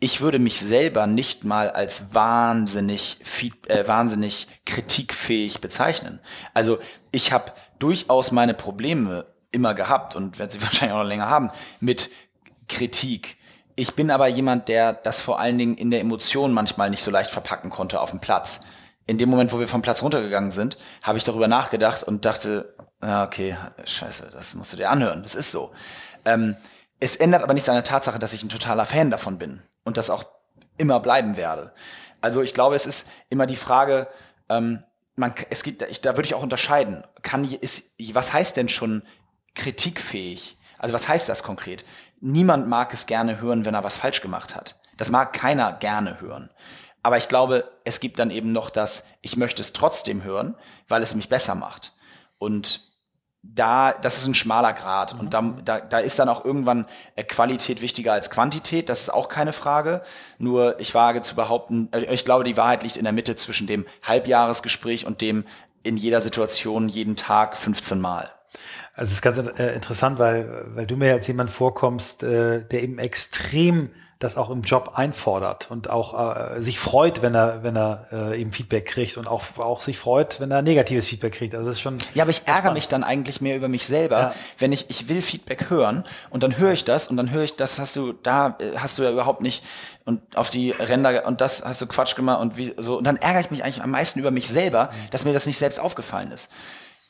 Ich würde mich selber nicht mal als wahnsinnig, feed, äh, wahnsinnig kritikfähig bezeichnen. Also ich habe durchaus meine Probleme immer gehabt und werde sie <laughs> wahrscheinlich auch noch länger haben mit Kritik. Ich bin aber jemand, der das vor allen Dingen in der Emotion manchmal nicht so leicht verpacken konnte auf dem Platz in dem Moment, wo wir vom Platz runtergegangen sind, habe ich darüber nachgedacht und dachte, okay, scheiße, das musst du dir anhören, das ist so. Ähm, es ändert aber nichts an der Tatsache, dass ich ein totaler Fan davon bin und das auch immer bleiben werde. Also ich glaube, es ist immer die Frage, ähm, man, es gibt, ich, da würde ich auch unterscheiden. Kann, ist, was heißt denn schon kritikfähig? Also was heißt das konkret? Niemand mag es gerne hören, wenn er was falsch gemacht hat. Das mag keiner gerne hören. Aber ich glaube, es gibt dann eben noch das, ich möchte es trotzdem hören, weil es mich besser macht. Und da, das ist ein schmaler Grad. Und da, da, da ist dann auch irgendwann äh, Qualität wichtiger als Quantität. Das ist auch keine Frage. Nur ich wage zu behaupten, äh, ich glaube, die Wahrheit liegt in der Mitte zwischen dem Halbjahresgespräch und dem in jeder Situation, jeden Tag 15 Mal. Also es ist ganz äh, interessant, weil, weil du mir als jemand vorkommst, der eben extrem das auch im Job einfordert und auch äh, sich freut, wenn er, wenn er äh, eben Feedback kriegt und auch, auch sich freut, wenn er negatives Feedback kriegt. Also das ist schon. Ja, aber ich ärgere mich dann eigentlich mehr über mich selber, ja. wenn ich, ich will Feedback hören und dann höre ich das und dann höre ich, das hast du, da äh, hast du ja überhaupt nicht und auf die Ränder und das hast du Quatsch gemacht und wie so. Und dann ärgere ich mich eigentlich am meisten über mich selber, dass mir das nicht selbst aufgefallen ist.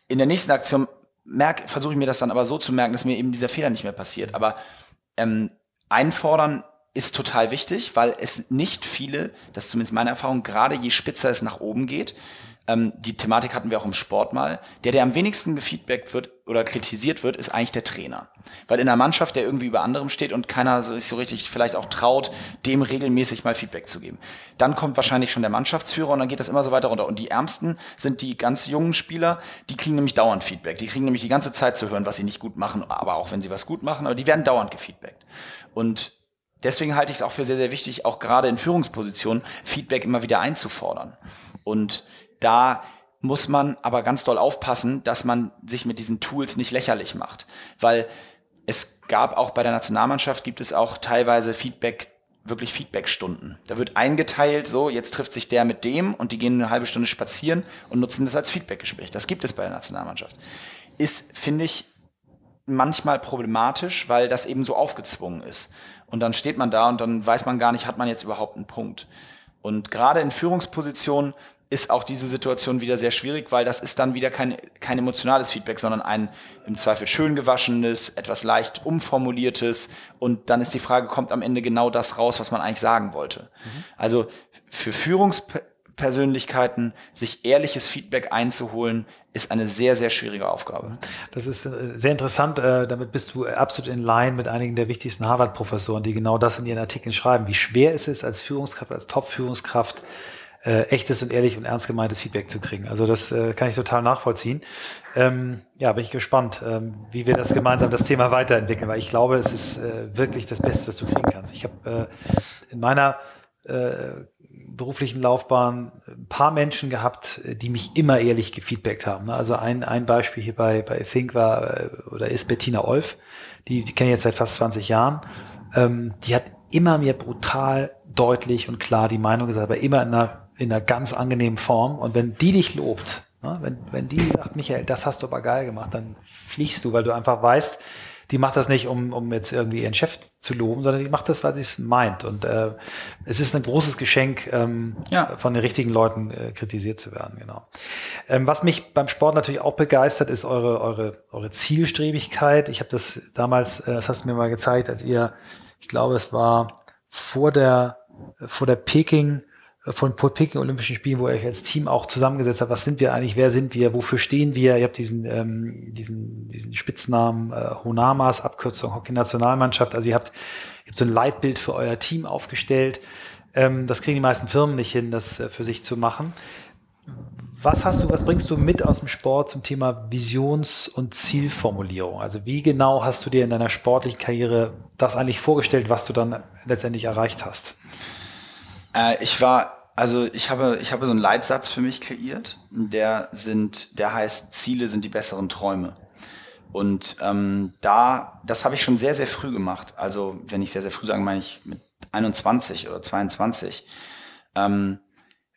In der nächsten Aktion merk, versuche ich mir das dann aber so zu merken, dass mir eben dieser Fehler nicht mehr passiert. Aber ähm, einfordern ist total wichtig, weil es nicht viele, das ist zumindest meine Erfahrung, gerade je spitzer es nach oben geht, ähm, die Thematik hatten wir auch im Sport mal, der, der am wenigsten gefeedbackt wird oder kritisiert wird, ist eigentlich der Trainer. Weil in einer Mannschaft, der irgendwie über anderem steht und keiner sich so richtig vielleicht auch traut, dem regelmäßig mal Feedback zu geben. Dann kommt wahrscheinlich schon der Mannschaftsführer und dann geht das immer so weiter runter. Und die Ärmsten sind die ganz jungen Spieler, die kriegen nämlich dauernd Feedback. Die kriegen nämlich die ganze Zeit zu hören, was sie nicht gut machen, aber auch wenn sie was gut machen, aber die werden dauernd gefeedbackt. Und deswegen halte ich es auch für sehr, sehr wichtig, auch gerade in Führungspositionen Feedback immer wieder einzufordern. Und da muss man aber ganz doll aufpassen, dass man sich mit diesen Tools nicht lächerlich macht. Weil es gab auch bei der Nationalmannschaft, gibt es auch teilweise Feedback, wirklich Feedbackstunden. Da wird eingeteilt, so, jetzt trifft sich der mit dem und die gehen eine halbe Stunde spazieren und nutzen das als Feedbackgespräch. Das gibt es bei der Nationalmannschaft. Ist, finde ich, manchmal problematisch, weil das eben so aufgezwungen ist. Und dann steht man da und dann weiß man gar nicht, hat man jetzt überhaupt einen Punkt. Und gerade in Führungspositionen ist auch diese Situation wieder sehr schwierig, weil das ist dann wieder kein, kein emotionales Feedback, sondern ein im Zweifel schön gewaschenes, etwas leicht umformuliertes. Und dann ist die Frage, kommt am Ende genau das raus, was man eigentlich sagen wollte. Mhm. Also für Führungs Persönlichkeiten, sich ehrliches Feedback einzuholen, ist eine sehr, sehr schwierige Aufgabe. Das ist äh, sehr interessant. Äh, damit bist du absolut in line mit einigen der wichtigsten Harvard-Professoren, die genau das in ihren Artikeln schreiben, wie schwer es ist, als Führungskraft, als Top-Führungskraft, äh, echtes und ehrlich und ernst gemeintes Feedback zu kriegen. Also das äh, kann ich total nachvollziehen. Ähm, ja, bin ich gespannt, ähm, wie wir das gemeinsam das Thema weiterentwickeln, weil ich glaube, es ist äh, wirklich das Beste, was du kriegen kannst. Ich habe äh, in meiner äh, beruflichen Laufbahn ein paar Menschen gehabt, die mich immer ehrlich gefeedbackt haben. Ne? Also ein, ein Beispiel hier bei, bei Think war äh, oder ist Bettina Olf, die, die kenne ich jetzt seit fast 20 Jahren. Ähm, die hat immer mir brutal deutlich und klar die Meinung gesagt, aber immer in einer, in einer ganz angenehmen Form. Und wenn die dich lobt, ne? wenn, wenn die sagt, Michael, das hast du aber geil gemacht, dann fliegst du, weil du einfach weißt, die macht das nicht, um, um jetzt irgendwie ihren Chef zu loben, sondern die macht das, weil sie es meint. Und äh, es ist ein großes Geschenk, ähm, ja. von den richtigen Leuten äh, kritisiert zu werden, genau. Ähm, was mich beim Sport natürlich auch begeistert, ist eure, eure, eure Zielstrebigkeit. Ich habe das damals, äh, das hast du mir mal gezeigt, als ihr, ich glaube, es war vor der, vor der Peking von Peking Olympischen Spielen, wo ihr euch als Team auch zusammengesetzt habt. Was sind wir eigentlich? Wer sind wir? Wofür stehen wir? Ihr habt diesen, ähm, diesen, diesen Spitznamen äh, Honamas, Abkürzung Hockey-Nationalmannschaft. Also ihr habt, ihr habt so ein Leitbild für euer Team aufgestellt. Ähm, das kriegen die meisten Firmen nicht hin, das äh, für sich zu machen. Was hast du, was bringst du mit aus dem Sport zum Thema Visions- und Zielformulierung? Also wie genau hast du dir in deiner sportlichen Karriere das eigentlich vorgestellt, was du dann letztendlich erreicht hast? Äh, ich war also ich habe, ich habe so einen Leitsatz für mich kreiert, der sind, der heißt, Ziele sind die besseren Träume. Und ähm, da, das habe ich schon sehr, sehr früh gemacht. Also wenn ich sehr, sehr früh sage, meine ich mit 21 oder 22. Ähm,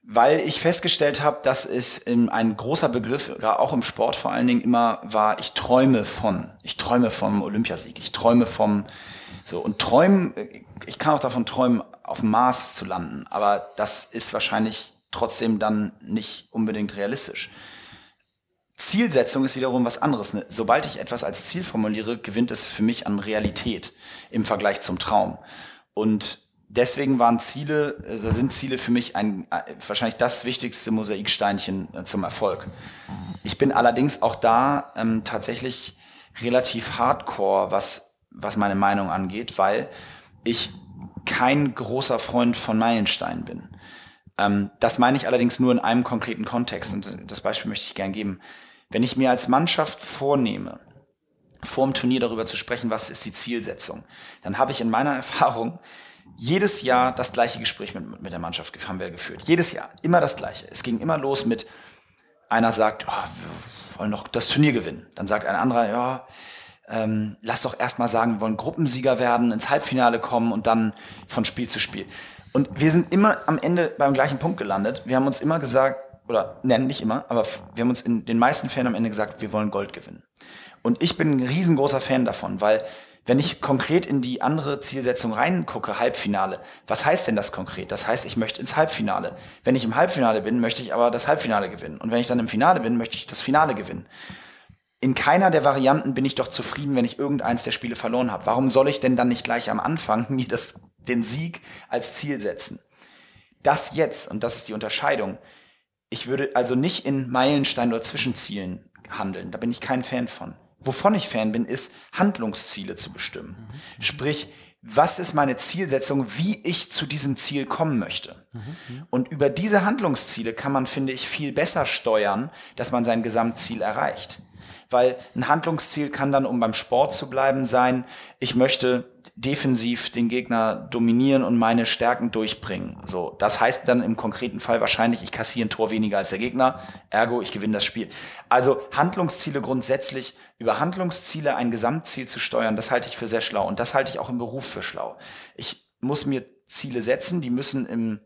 weil ich festgestellt habe, dass es in ein großer Begriff, auch im Sport vor allen Dingen, immer war, ich träume von. Ich träume vom Olympiasieg. Ich träume vom so. Und träumen, ich kann auch davon träumen, auf dem Mars zu landen, aber das ist wahrscheinlich trotzdem dann nicht unbedingt realistisch. Zielsetzung ist wiederum was anderes. Ne, sobald ich etwas als Ziel formuliere, gewinnt es für mich an Realität im Vergleich zum Traum. Und deswegen waren Ziele, also sind Ziele für mich ein, äh, wahrscheinlich das wichtigste Mosaiksteinchen äh, zum Erfolg. Ich bin allerdings auch da ähm, tatsächlich relativ hardcore, was, was meine Meinung angeht, weil ich kein großer Freund von Meilensteinen bin. Ähm, das meine ich allerdings nur in einem konkreten Kontext und das Beispiel möchte ich gern geben. Wenn ich mir als Mannschaft vornehme, vor dem Turnier darüber zu sprechen, was ist die Zielsetzung, dann habe ich in meiner <laughs> Erfahrung jedes Jahr das gleiche Gespräch mit, mit der Mannschaft haben wir geführt. Jedes Jahr, immer das gleiche. Es ging immer los mit, einer sagt, oh, wir wollen doch das Turnier gewinnen. Dann sagt ein anderer, ja, ähm, lass doch erstmal sagen, wir wollen Gruppensieger werden, ins Halbfinale kommen und dann von Spiel zu Spiel. Und wir sind immer am Ende beim gleichen Punkt gelandet. Wir haben uns immer gesagt, oder nennen nicht immer, aber wir haben uns in den meisten Fällen am Ende gesagt, wir wollen Gold gewinnen. Und ich bin ein riesengroßer Fan davon, weil wenn ich konkret in die andere Zielsetzung reingucke, Halbfinale, was heißt denn das konkret? Das heißt, ich möchte ins Halbfinale. Wenn ich im Halbfinale bin, möchte ich aber das Halbfinale gewinnen. Und wenn ich dann im Finale bin, möchte ich das Finale gewinnen in keiner der Varianten bin ich doch zufrieden, wenn ich irgendeins der Spiele verloren habe. Warum soll ich denn dann nicht gleich am Anfang mir das, den Sieg als Ziel setzen? Das jetzt, und das ist die Unterscheidung, ich würde also nicht in Meilenstein oder Zwischenzielen handeln. Da bin ich kein Fan von. Wovon ich Fan bin, ist Handlungsziele zu bestimmen. Mhm. Sprich, was ist meine Zielsetzung, wie ich zu diesem Ziel kommen möchte. Mhm. Und über diese Handlungsziele kann man, finde ich, viel besser steuern, dass man sein Gesamtziel erreicht weil ein Handlungsziel kann dann, um beim Sport zu bleiben, sein, ich möchte defensiv den Gegner dominieren und meine Stärken durchbringen. So, das heißt dann im konkreten Fall wahrscheinlich, ich kassiere ein Tor weniger als der Gegner, ergo ich gewinne das Spiel. Also Handlungsziele grundsätzlich über Handlungsziele ein Gesamtziel zu steuern, das halte ich für sehr schlau und das halte ich auch im Beruf für schlau. Ich muss mir Ziele setzen, die müssen im,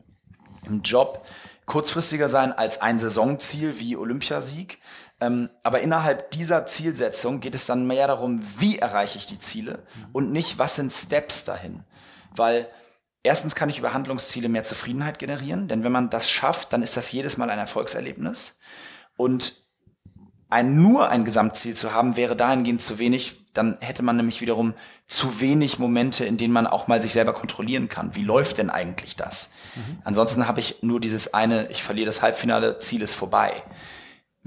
im Job kurzfristiger sein als ein Saisonziel wie Olympiasieg. Ähm, aber innerhalb dieser Zielsetzung geht es dann mehr darum, wie erreiche ich die Ziele mhm. und nicht, was sind Steps dahin. Weil erstens kann ich über Handlungsziele mehr Zufriedenheit generieren, denn wenn man das schafft, dann ist das jedes Mal ein Erfolgserlebnis. Und ein, nur ein Gesamtziel zu haben, wäre dahingehend zu wenig, dann hätte man nämlich wiederum zu wenig Momente, in denen man auch mal sich selber kontrollieren kann. Wie läuft denn eigentlich das? Mhm. Ansonsten habe ich nur dieses eine, ich verliere das Halbfinale, Ziel ist vorbei.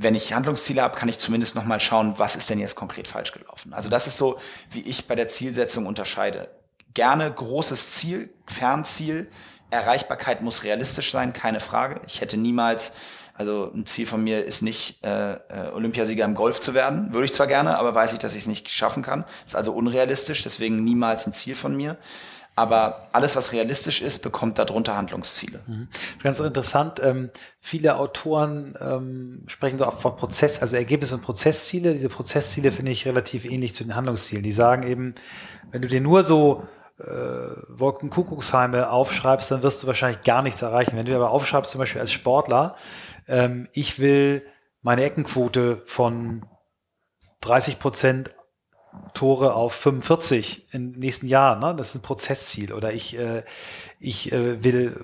Wenn ich Handlungsziele habe, kann ich zumindest noch mal schauen, was ist denn jetzt konkret falsch gelaufen. Also das ist so, wie ich bei der Zielsetzung unterscheide. Gerne großes Ziel, Fernziel, Erreichbarkeit muss realistisch sein, keine Frage. Ich hätte niemals also ein Ziel von mir ist nicht, äh, äh, Olympiasieger im Golf zu werden. Würde ich zwar gerne, aber weiß ich, dass ich es nicht schaffen kann. Ist also unrealistisch, deswegen niemals ein Ziel von mir. Aber alles, was realistisch ist, bekommt darunter Handlungsziele. Mhm. Ganz interessant. Ähm, viele Autoren ähm, sprechen so auch von Prozess, also Ergebnis- und Prozessziele. Diese Prozessziele finde ich relativ ähnlich zu den Handlungszielen. Die sagen eben, wenn du dir nur so äh, Wolkenkuckucksheime aufschreibst, dann wirst du wahrscheinlich gar nichts erreichen. Wenn du aber aufschreibst, zum Beispiel als Sportler, ähm, ich will meine Eckenquote von 30 Prozent Tore auf 45 im nächsten Jahr. Ne? Das ist ein Prozessziel. Oder ich, äh, ich äh, will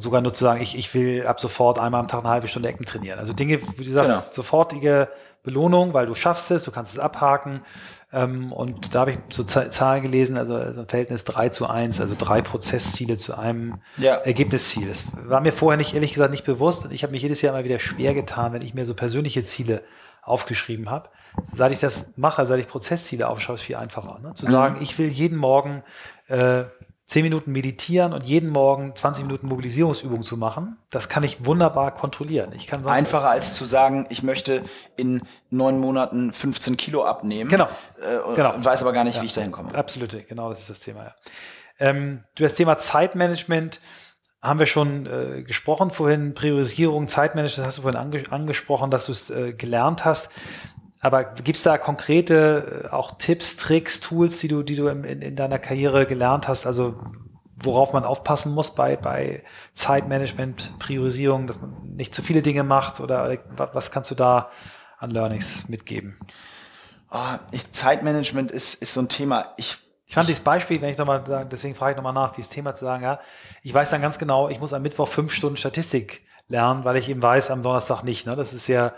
sogar nur zu sagen, ich, ich will ab sofort einmal am Tag eine halbe Stunde Ecken trainieren. Also Dinge, wie du sagst, genau. sofortige Belohnung, weil du schaffst es, du kannst es abhaken. Ähm, und da habe ich so Zahlen gelesen, also, also ein Verhältnis 3 zu 1, also drei Prozessziele zu einem ja. Ergebnisziel. Das war mir vorher nicht, ehrlich gesagt, nicht bewusst. Und ich habe mich jedes Jahr immer wieder schwer getan, wenn ich mir so persönliche Ziele aufgeschrieben habe. Seit ich das mache, seit ich Prozessziele aufschaue, ist viel einfacher. Ne? Zu sagen, mhm. ich will jeden Morgen äh, 10 Minuten meditieren und jeden Morgen 20 Minuten Mobilisierungsübung zu machen, das kann ich wunderbar kontrollieren. Ich kann Einfacher als zu sagen, ich möchte in neun Monaten 15 Kilo abnehmen. Genau. Äh, genau. Und weiß aber gar nicht, ja. wie ich dahin komme. Absolut, genau, das ist das Thema. Ja. Ähm, du das Thema Zeitmanagement haben wir schon äh, gesprochen vorhin, Priorisierung, Zeitmanagement, hast du vorhin ange angesprochen, dass du es äh, gelernt hast. Aber gibt es da konkrete äh, auch Tipps, Tricks, Tools, die du, die du in, in deiner Karriere gelernt hast? Also worauf man aufpassen muss bei, bei Zeitmanagement, Priorisierung, dass man nicht zu viele Dinge macht oder was kannst du da an Learnings mitgeben? Oh, ich, Zeitmanagement ist, ist so ein Thema. Ich, ich fand dieses Beispiel, wenn ich nochmal sagen, deswegen frage ich nochmal nach, dieses Thema zu sagen, ja, ich weiß dann ganz genau, ich muss am Mittwoch fünf Stunden Statistik lernen, weil ich eben weiß, am Donnerstag nicht. Ne? Das ist ja, äh,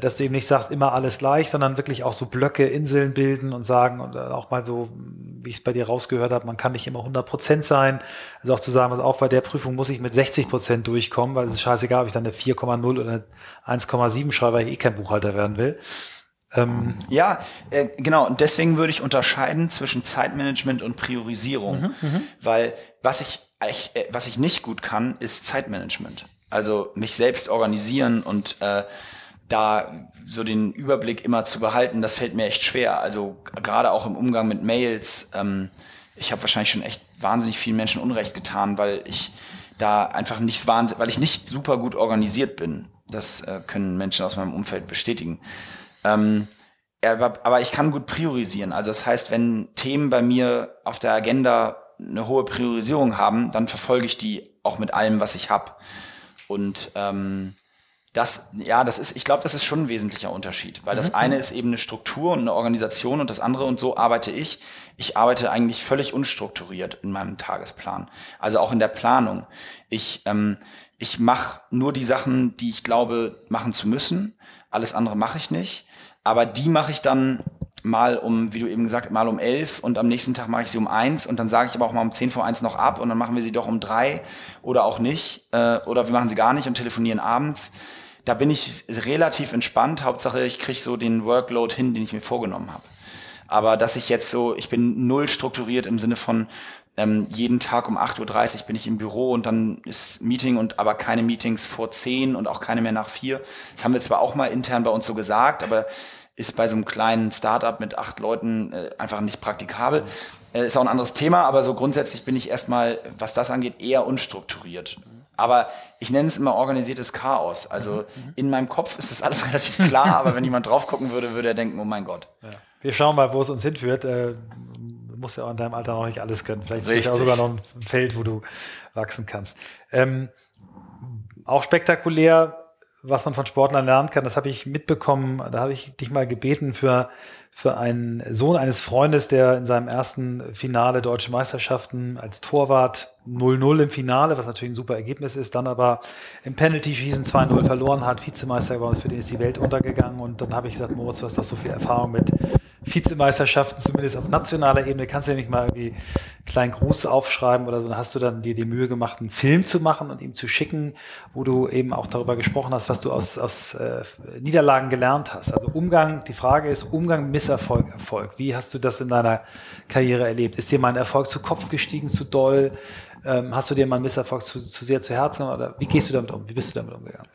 dass du eben nicht sagst, immer alles gleich, sondern wirklich auch so Blöcke, Inseln bilden und sagen und auch mal so, wie ich es bei dir rausgehört habe, man kann nicht immer 100 Prozent sein. Also auch zu sagen, was auch bei der Prüfung muss ich mit 60 Prozent durchkommen, weil es ist scheißegal, ob ich dann eine 4,0 oder eine 1,7 schreibe, weil ich eh kein Buchhalter werden will. Ähm ja, äh, genau. Und deswegen würde ich unterscheiden zwischen Zeitmanagement und Priorisierung, mhm, mhm. weil was ich, äh, was ich nicht gut kann, ist Zeitmanagement. Also mich selbst organisieren und äh, da so den Überblick immer zu behalten, das fällt mir echt schwer. Also gerade auch im Umgang mit Mails. Ähm, ich habe wahrscheinlich schon echt wahnsinnig vielen Menschen Unrecht getan, weil ich da einfach nicht wahnsinnig, weil ich nicht super gut organisiert bin. Das äh, können Menschen aus meinem Umfeld bestätigen. Ähm, aber ich kann gut priorisieren. Also das heißt, wenn Themen bei mir auf der Agenda eine hohe Priorisierung haben, dann verfolge ich die auch mit allem, was ich habe. Und ähm, das, ja, das ist, ich glaube, das ist schon ein wesentlicher Unterschied, weil das mhm. eine ist eben eine Struktur und eine Organisation und das andere und so arbeite ich. Ich arbeite eigentlich völlig unstrukturiert in meinem Tagesplan, also auch in der Planung. Ich, ähm, ich mache nur die Sachen, die ich glaube machen zu müssen. Alles andere mache ich nicht, aber die mache ich dann mal um, wie du eben gesagt, mal um elf und am nächsten Tag mache ich sie um eins und dann sage ich aber auch mal um zehn vor eins noch ab und dann machen wir sie doch um drei oder auch nicht äh, oder wir machen sie gar nicht und telefonieren abends da bin ich relativ entspannt. Hauptsache, ich kriege so den Workload hin, den ich mir vorgenommen habe. Aber dass ich jetzt so, ich bin null strukturiert im Sinne von, ähm, jeden Tag um 8.30 Uhr bin ich im Büro und dann ist Meeting und aber keine Meetings vor 10 und auch keine mehr nach 4. Das haben wir zwar auch mal intern bei uns so gesagt, aber ist bei so einem kleinen Startup mit acht Leuten äh, einfach nicht praktikabel. Äh, ist auch ein anderes Thema, aber so grundsätzlich bin ich erstmal, was das angeht, eher unstrukturiert. Aber ich nenne es immer organisiertes Chaos. Also mhm, mhm. in meinem Kopf ist das alles <laughs> relativ klar, aber wenn jemand drauf gucken würde, würde er denken, oh mein Gott. Ja. Wir schauen mal, wo es uns hinführt. Äh, du musst ja auch in deinem Alter noch nicht alles können. Vielleicht Richtig. ist es sogar noch ein Feld, wo du wachsen kannst. Ähm, auch spektakulär, was man von Sportlern lernen kann, das habe ich mitbekommen. Da habe ich dich mal gebeten für für einen Sohn eines Freundes, der in seinem ersten Finale Deutsche Meisterschaften als Torwart 0-0 im Finale, was natürlich ein super Ergebnis ist, dann aber im Penalty-Schießen 2-0 verloren hat, Vizemeister geworden ist, für den ist die Welt untergegangen. Und dann habe ich gesagt, Moritz, du hast doch so viel Erfahrung mit Vizemeisterschaften, zumindest auf nationaler Ebene. Kannst du ja nicht mal irgendwie einen kleinen Gruß aufschreiben oder so. Dann hast du dann dir die Mühe gemacht, einen Film zu machen und ihm zu schicken, wo du eben auch darüber gesprochen hast, was du aus, aus äh, Niederlagen gelernt hast. Also Umgang, die Frage ist Umgang, Misserfolg, Erfolg. Wie hast du das in deiner Karriere erlebt? Ist dir mal ein Erfolg zu Kopf gestiegen, zu doll? Ähm, hast du dir mal einen Misserfolg zu, zu sehr zu Herzen oder wie gehst du damit um? Wie bist du damit umgegangen?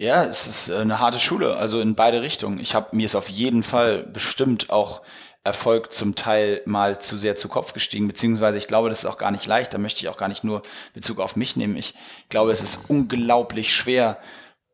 Ja, es ist äh, eine harte Schule, also in beide Richtungen. Ich habe mir ist auf jeden Fall bestimmt auch Erfolg zum Teil mal zu sehr zu Kopf gestiegen, beziehungsweise ich glaube, das ist auch gar nicht leicht. Da möchte ich auch gar nicht nur Bezug auf mich nehmen. Ich glaube, es ist unglaublich schwer,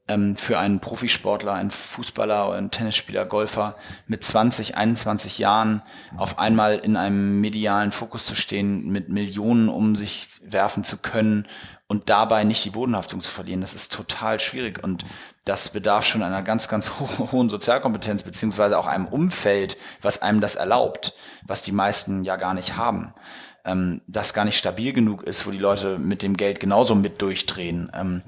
ähm, für einen Profisportler, einen Fußballer einen Tennisspieler, Golfer mit 20, 21 Jahren auf einmal in einem medialen Fokus zu stehen, mit Millionen um sich werfen zu können und dabei nicht die Bodenhaftung zu verlieren. Das ist total schwierig und das bedarf schon einer ganz, ganz ho <laughs> hohen Sozialkompetenz beziehungsweise auch einem Umfeld, was einem das erlaubt, was die meisten ja gar nicht haben ähm, das gar nicht stabil genug ist, wo die Leute mit dem Geld genauso mit durchdrehen. Ähm,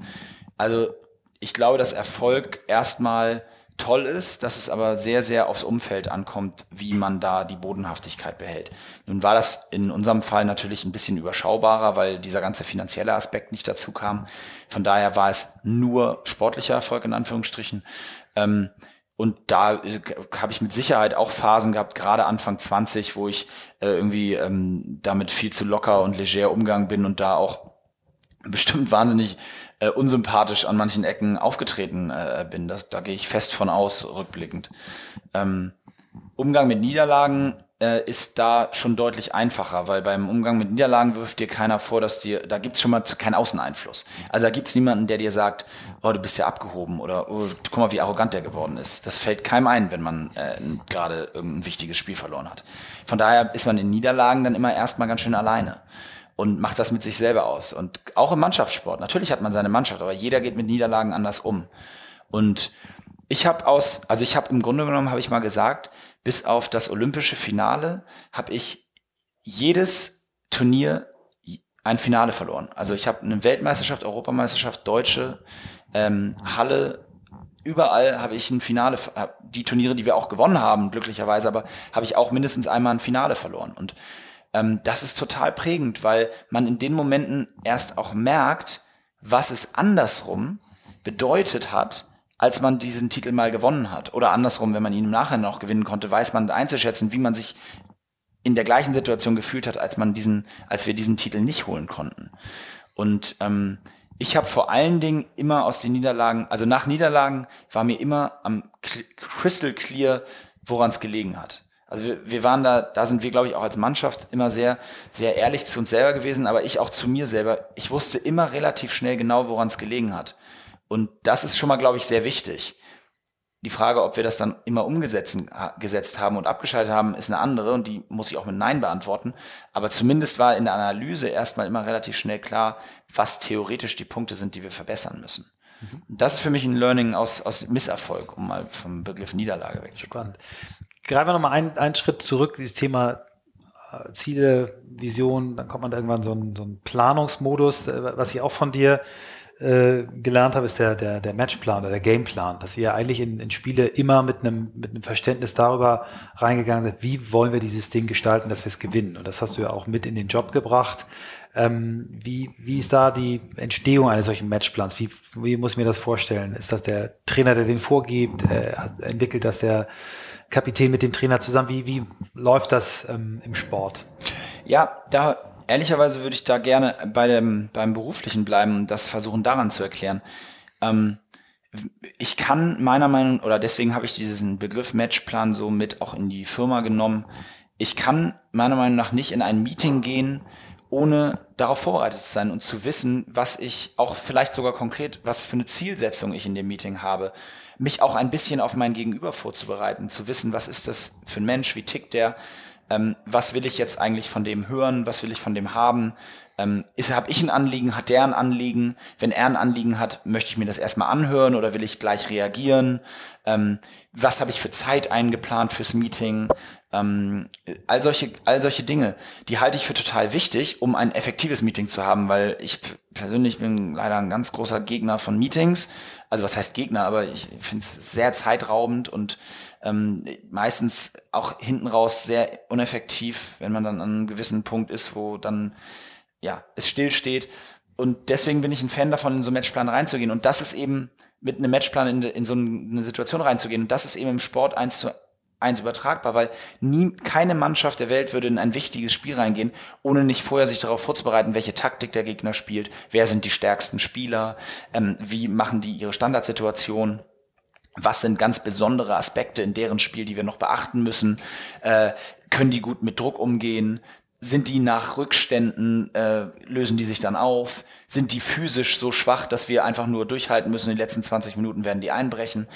also ich glaube, dass Erfolg erstmal toll ist, dass es aber sehr, sehr aufs Umfeld ankommt, wie man da die Bodenhaftigkeit behält. Nun war das in unserem Fall natürlich ein bisschen überschaubarer, weil dieser ganze finanzielle Aspekt nicht dazu kam. Von daher war es nur sportlicher Erfolg in Anführungsstrichen. Ähm, und da äh, habe ich mit Sicherheit auch Phasen gehabt, gerade Anfang 20, wo ich äh, irgendwie ähm, damit viel zu locker und leger umgegangen bin und da auch bestimmt wahnsinnig äh, unsympathisch an manchen Ecken aufgetreten äh, bin. Das, da gehe ich fest von aus, rückblickend. Ähm, Umgang mit Niederlagen äh, ist da schon deutlich einfacher, weil beim Umgang mit Niederlagen wirft dir keiner vor, dass dir, da gibt's schon mal keinen Außeneinfluss. Also da gibt's niemanden, der dir sagt, oh, du bist ja abgehoben oder oh, guck mal, wie arrogant der geworden ist. Das fällt keinem ein, wenn man äh, gerade irgendein wichtiges Spiel verloren hat. Von daher ist man in Niederlagen dann immer erstmal ganz schön alleine und macht das mit sich selber aus. Und auch im Mannschaftssport. Natürlich hat man seine Mannschaft, aber jeder geht mit Niederlagen anders um. Und ich habe aus, also ich habe im Grunde genommen, habe ich mal gesagt, bis auf das olympische Finale habe ich jedes Turnier ein Finale verloren. Also ich habe eine Weltmeisterschaft, Europameisterschaft, Deutsche, ähm, Halle, überall habe ich ein Finale, die Turniere, die wir auch gewonnen haben, glücklicherweise, aber habe ich auch mindestens einmal ein Finale verloren. Und ähm, das ist total prägend, weil man in den Momenten erst auch merkt, was es andersrum bedeutet hat, als man diesen Titel mal gewonnen hat. Oder andersrum, wenn man ihn im Nachhinein noch gewinnen konnte, weiß man einzuschätzen, wie man sich in der gleichen Situation gefühlt hat, als man diesen, als wir diesen Titel nicht holen konnten. Und ähm, ich habe vor allen Dingen immer aus den Niederlagen, also nach Niederlagen war mir immer am crystal clear, woran es gelegen hat. Also wir, wir waren da, da sind wir, glaube ich, auch als Mannschaft immer sehr, sehr ehrlich zu uns selber gewesen, aber ich auch zu mir selber. Ich wusste immer relativ schnell genau, woran es gelegen hat. Und das ist schon mal, glaube ich, sehr wichtig. Die Frage, ob wir das dann immer umgesetzt gesetzt haben und abgeschaltet haben, ist eine andere und die muss ich auch mit Nein beantworten. Aber zumindest war in der Analyse erstmal immer relativ schnell klar, was theoretisch die Punkte sind, die wir verbessern müssen. Mhm. Das ist für mich ein Learning aus, aus Misserfolg, um mal vom Begriff Niederlage wegzukommen. Spannend greifen wir nochmal einen, einen Schritt zurück, dieses Thema äh, Ziele, Vision, dann kommt man irgendwann so ein, so ein Planungsmodus, äh, was ich auch von dir äh, gelernt habe, ist der, der, der Matchplan oder der Gameplan, dass ihr eigentlich in, in Spiele immer mit einem, mit einem Verständnis darüber reingegangen seid, wie wollen wir dieses Ding gestalten, dass wir es gewinnen. Und das hast du ja auch mit in den Job gebracht. Ähm, wie, wie ist da die Entstehung eines solchen Matchplans? Wie, wie muss ich mir das vorstellen? Ist das der Trainer, der den vorgibt? Äh, entwickelt das der Kapitän mit dem Trainer zusammen? Wie, wie läuft das ähm, im Sport? Ja, da ehrlicherweise würde ich da gerne bei dem, beim Beruflichen bleiben und das versuchen daran zu erklären. Ähm, ich kann meiner Meinung, oder deswegen habe ich diesen Begriff Matchplan so mit auch in die Firma genommen. Ich kann meiner Meinung nach nicht in ein Meeting gehen, ohne darauf vorbereitet zu sein und zu wissen, was ich auch vielleicht sogar konkret, was für eine Zielsetzung ich in dem Meeting habe, mich auch ein bisschen auf mein Gegenüber vorzubereiten, zu wissen, was ist das für ein Mensch, wie tickt der, ähm, was will ich jetzt eigentlich von dem hören, was will ich von dem haben, ähm, habe ich ein Anliegen, hat der ein Anliegen? Wenn er ein Anliegen hat, möchte ich mir das erstmal anhören oder will ich gleich reagieren? Ähm, was habe ich für Zeit eingeplant fürs Meeting? Ähm, all solche, all solche Dinge, die halte ich für total wichtig, um ein effektives Meeting zu haben, weil ich persönlich bin leider ein ganz großer Gegner von Meetings. Also was heißt Gegner, aber ich finde es sehr zeitraubend und Ähm, meistens auch hinten raus sehr uneffektiv, wenn man dann an einem gewissen Punkt ist, wo dann ja es still steht. Und deswegen bin ich ein Fan davon, in so einen Matchplan reinzugehen. Und das ist eben mit einem Matchplan in, in so eine Situation reinzugehen. Und das ist eben im Sport eins zu eins übertragbar, weil nie, keine Mannschaft der Welt würde in ein wichtiges Spiel reingehen, ohne nicht vorher sich darauf vorzubereiten, welche Taktik der Gegner spielt, wer sind die stärksten Spieler, ähm, wie machen die ihre Standardsituation, was sind ganz besondere Aspekte in deren Spiel, die wir noch beachten müssen, äh, können die gut mit Druck umgehen, sind die nach Rückständen, äh, lösen die sich dann auf? Sind die physisch so schwach, dass wir einfach nur durchhalten müssen? In den letzten 20 Minuten werden die einbrechen.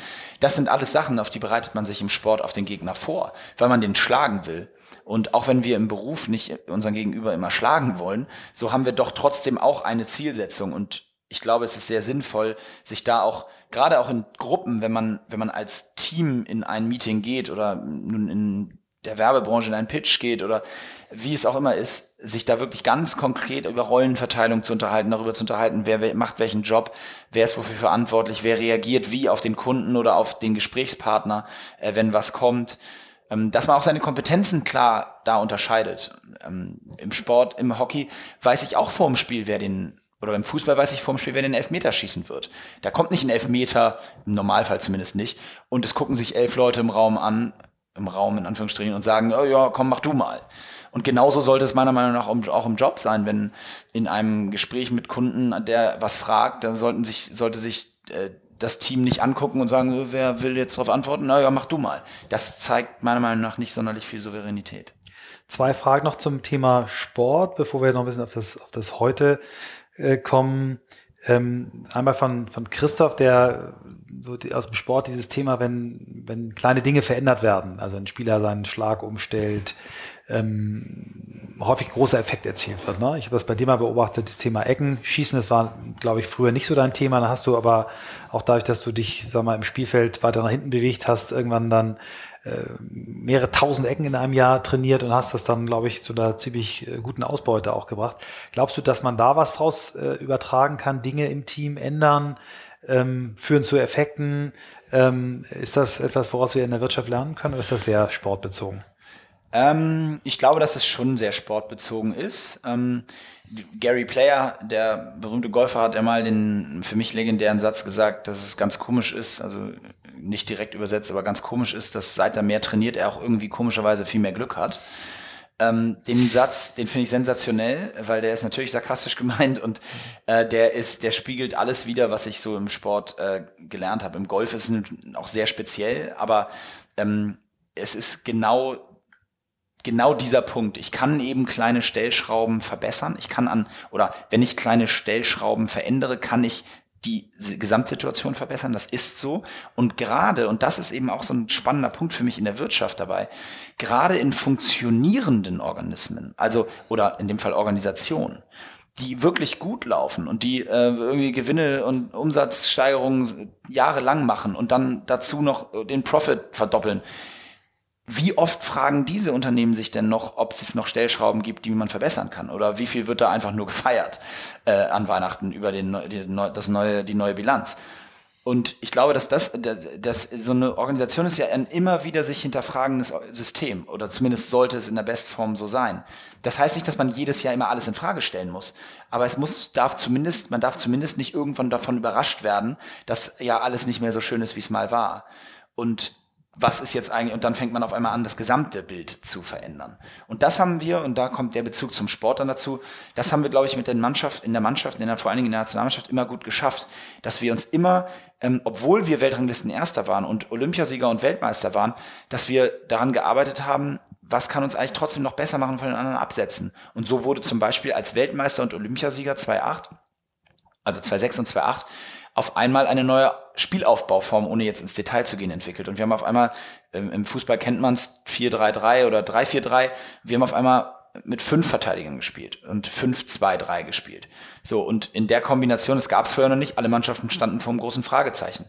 Das sind alles Sachen, auf die bereitet man sich im Sport auf den Gegner vor, weil man den schlagen will. Und auch wenn wir im Beruf nicht unseren Gegenüber immer schlagen wollen, so haben wir doch trotzdem auch eine Zielsetzung. Und ich glaube, es ist sehr sinnvoll, sich da auch, gerade auch in Gruppen, wenn man, wenn man als Team in ein Meeting geht oder nun in der Werbebranche in einen Pitch geht oder wie es auch immer ist, sich da wirklich ganz konkret über Rollenverteilung zu unterhalten, darüber zu unterhalten, wer macht welchen Job, wer ist wofür verantwortlich, wer reagiert wie auf den Kunden oder auf den Gesprächspartner, äh, wenn was kommt. Ähm, dass man auch seine Kompetenzen klar da unterscheidet. Ähm, Im Sport, im Hockey weiß ich auch vor dem Spiel, wer den oder beim Fußball weiß ich vor dem Spiel, wer den Elfmeter schießen wird. Da kommt nicht ein Elfmeter, im Normalfall zumindest nicht, und es gucken sich elf Leute im Raum an, im Raum in Anführungsstrichen und sagen, oh ja, komm, mach du mal. Und genauso sollte es meiner Meinung nach auch im Job sein, wenn in einem Gespräch mit Kunden, der was fragt, dann sollten sich, sollte sich äh, das Team nicht angucken und sagen, wer will jetzt darauf antworten? Na ja, mach du mal. Das zeigt meiner Meinung nach nicht sonderlich viel Souveränität. Zwei Fragen noch zum Thema Sport, bevor wir noch ein bisschen auf das, auf das heute äh, kommen. Ähm, einmal von, von Christoph, der so die, aus dem Sport dieses Thema, wenn, wenn kleine Dinge verändert werden, also ein Spieler seinen Schlag umstellt, ähm, häufig großer Effekt erzielt wird. Ne? Ich habe das bei dir mal beobachtet, das Thema Ecken, Schießen, das war, glaube ich, früher nicht so dein Thema. Da hast du aber auch dadurch, dass du dich, sag mal, im Spielfeld weiter nach hinten bewegt hast, irgendwann dann mehrere tausend Ecken in einem Jahr trainiert und hast das dann, glaube ich, zu einer ziemlich äh, guten Ausbeute auch gebracht. Glaubst du, dass man da was draus äh, übertragen kann, Dinge im Team ändern, ähm, führen zu Effekten? Ähm, ist das etwas, woraus wir in der Wirtschaft lernen können oder ist das sehr sportbezogen? Ähm, ich glaube, dass es schon sehr sportbezogen ist. Gary Player, der berühmte Golfer, hat einmal den für mich legendären Satz gesagt, dass es ganz komisch ist, also nicht direkt übersetzt, aber ganz komisch ist, dass seit er mehr trainiert, er auch irgendwie komischerweise viel mehr Glück hat. Ähm, den Satz, den finde ich sensationell, weil der ist natürlich sarkastisch <laughs> gemeint und äh, der ist, der spiegelt alles wieder, was ich so im Sport äh, gelernt habe. Im Golf ist es auch sehr speziell, aber ähm, es ist genau genau dieser Punkt. Ich kann eben kleine Stellschrauben verbessern. Ich kann an, oder wenn ich kleine Stellschrauben verändere, kann ich die Gesamtsituation verbessern. Das ist so. Und gerade, und das ist eben auch so ein spannender Punkt für mich in der Wirtschaft dabei, gerade in funktionierenden Organismen, also, oder in dem Fall Organisationen, die wirklich gut laufen und die äh, irgendwie Gewinne und Umsatzsteigerungen jahrelang machen und dann dazu noch den Profit verdoppeln, wie oft fragen diese Unternehmen sich denn noch, ob es noch Stellschrauben gibt, die man verbessern kann? Oder wie viel wird da einfach nur gefeiert äh, an Weihnachten über den, die, das neue, die neue Bilanz? Und ich glaube, dass das, dass so eine Organisation ist ja ein immer wieder sich hinterfragendes System oder zumindest sollte es in der Bestform so sein. Das heißt nicht, dass man jedes Jahr immer alles in Frage stellen muss, aber es muss, darf zumindest, man darf zumindest nicht irgendwann davon überrascht werden, dass ja alles nicht mehr so schön ist, wie es mal war. Und was ist jetzt eigentlich, und dann fängt man auf einmal an, das gesamte Bild zu verändern. Und das haben wir, und da kommt der Bezug zum Sport dann dazu, das haben wir, glaube ich, mit der Mannschaft, in der Mannschaft, in der, vor allen Dingen in der Nationalmannschaft immer gut geschafft, dass wir uns immer, ähm, obwohl wir Weltranglisten Erster waren und Olympiasieger und Weltmeister waren, dass wir daran gearbeitet haben, was kann uns eigentlich trotzdem noch besser machen von den anderen absetzen. Und so wurde zum Beispiel als Weltmeister und Olympiasieger 2.8, also 2.6 und 2.8, auf einmal eine neue Spielaufbauform, ohne jetzt ins Detail zu gehen, entwickelt. Und wir haben auf einmal, ähm, im Fußball kennt man es 4-3-3 oder 3-4-3, wir haben auf einmal mit fünf Verteidigern gespielt und 5-2-3 gespielt. So, und in der Kombination, das gab es vorher noch nicht, alle Mannschaften standen vor einem großen Fragezeichen.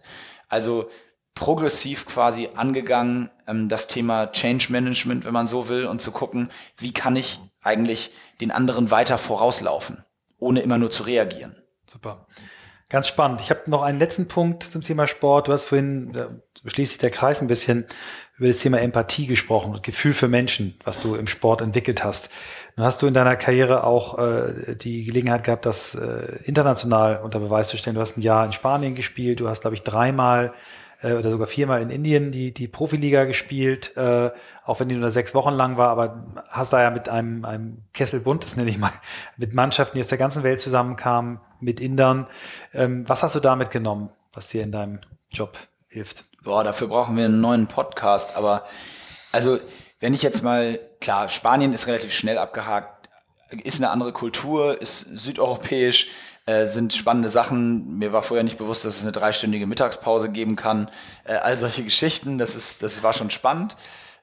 Also progressiv quasi angegangen, ähm, das Thema Change Management, wenn man so will, und zu gucken, wie kann ich eigentlich den anderen weiter vorauslaufen, ohne immer nur zu reagieren. Super. Ganz spannend. Ich habe noch einen letzten Punkt zum Thema Sport. Du hast vorhin, da schließt sich der Kreis ein bisschen, über das Thema Empathie gesprochen und Gefühl für Menschen, was du im Sport entwickelt hast. Dann hast du in deiner Karriere auch äh, die Gelegenheit gehabt, das äh, international unter Beweis zu stellen. Du hast ein Jahr in Spanien gespielt, du hast, glaube ich, dreimal äh, oder sogar viermal in Indien die, die Profiliga gespielt, äh, auch wenn die nur sechs Wochen lang war, aber hast da ja mit einem, einem Kessel bunt, das nenne ich mal, mit Mannschaften, die aus der ganzen Welt zusammenkamen, mit Indern. Ähm, was hast du da mitgenommen, was dir in deinem Job hilft? Boah, dafür brauchen wir einen neuen Podcast, aber also wenn ich jetzt mal, klar, Spanien ist relativ schnell abgehakt, ist eine andere Kultur, ist südeuropäisch, äh, sind spannende Sachen. Mir war vorher nicht bewusst, dass es eine dreistündige Mittagspause geben kann. Äh, all solche Geschichten, das ist, das war schon spannend.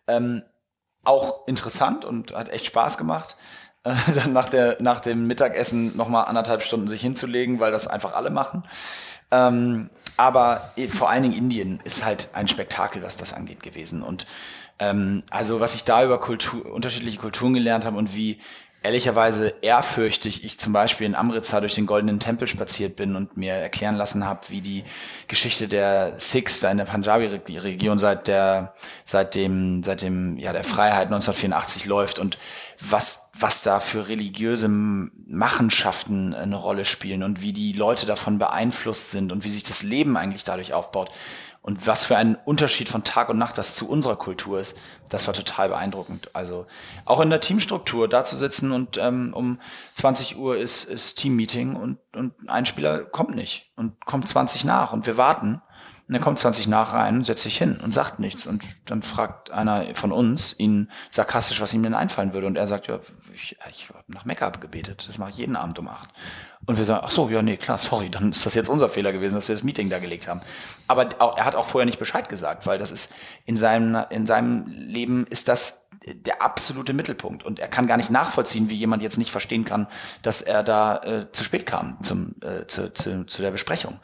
Ähm, auch interessant und hat echt Spaß gemacht. <laughs> Äh, dann nach, der, nach dem Mittagessen nochmal anderthalb Stunden sich hinzulegen, weil das einfach alle machen. Ähm, aber vor allen Dingen Indien ist halt ein Spektakel, was das angeht gewesen. Und ähm, also was ich da über Kultur, unterschiedliche Kulturen gelernt habe und wie ehrlicherweise ehrfürchtig ich zum Beispiel in Amritsar durch den Goldenen Tempel spaziert bin und mir erklären lassen habe, wie die Geschichte der Sikhs da in der Punjabi-Region seit der, seit dem, seit dem, ja, der Freiheit 1984 läuft und was, was da für religiöse Machenschaften eine Rolle spielen und wie die Leute davon beeinflusst sind und wie sich das Leben eigentlich dadurch aufbaut. Und was für ein Unterschied von Tag und Nacht das zu unserer Kultur ist, das war total beeindruckend. Also auch in der Teamstruktur da zu sitzen und ähm, um 20 Uhr ist, ist Teammeeting und, und ein Spieler kommt nicht und kommt 20 nach und wir warten. Und er kommt 20 nach rein, setzt sich hin und sagt nichts. Und dann fragt einer von uns ihn sarkastisch, was ihm denn einfallen würde. Und er sagt, ja, ich, ich habe nach Mekka gebetet. Das mache ich jeden Abend um acht. Und wir sagen, ach so, ja, nee, klar, sorry, dann ist das jetzt unser Fehler gewesen, dass wir das Meeting da gelegt haben. Aber auch, er hat auch vorher nicht Bescheid gesagt, weil das ist in seinem, in seinem Leben ist das der absolute Mittelpunkt. Und er kann gar nicht nachvollziehen, wie jemand jetzt nicht verstehen kann, dass er da äh, zu spät kam zum, äh, zu, zu, zu der Besprechung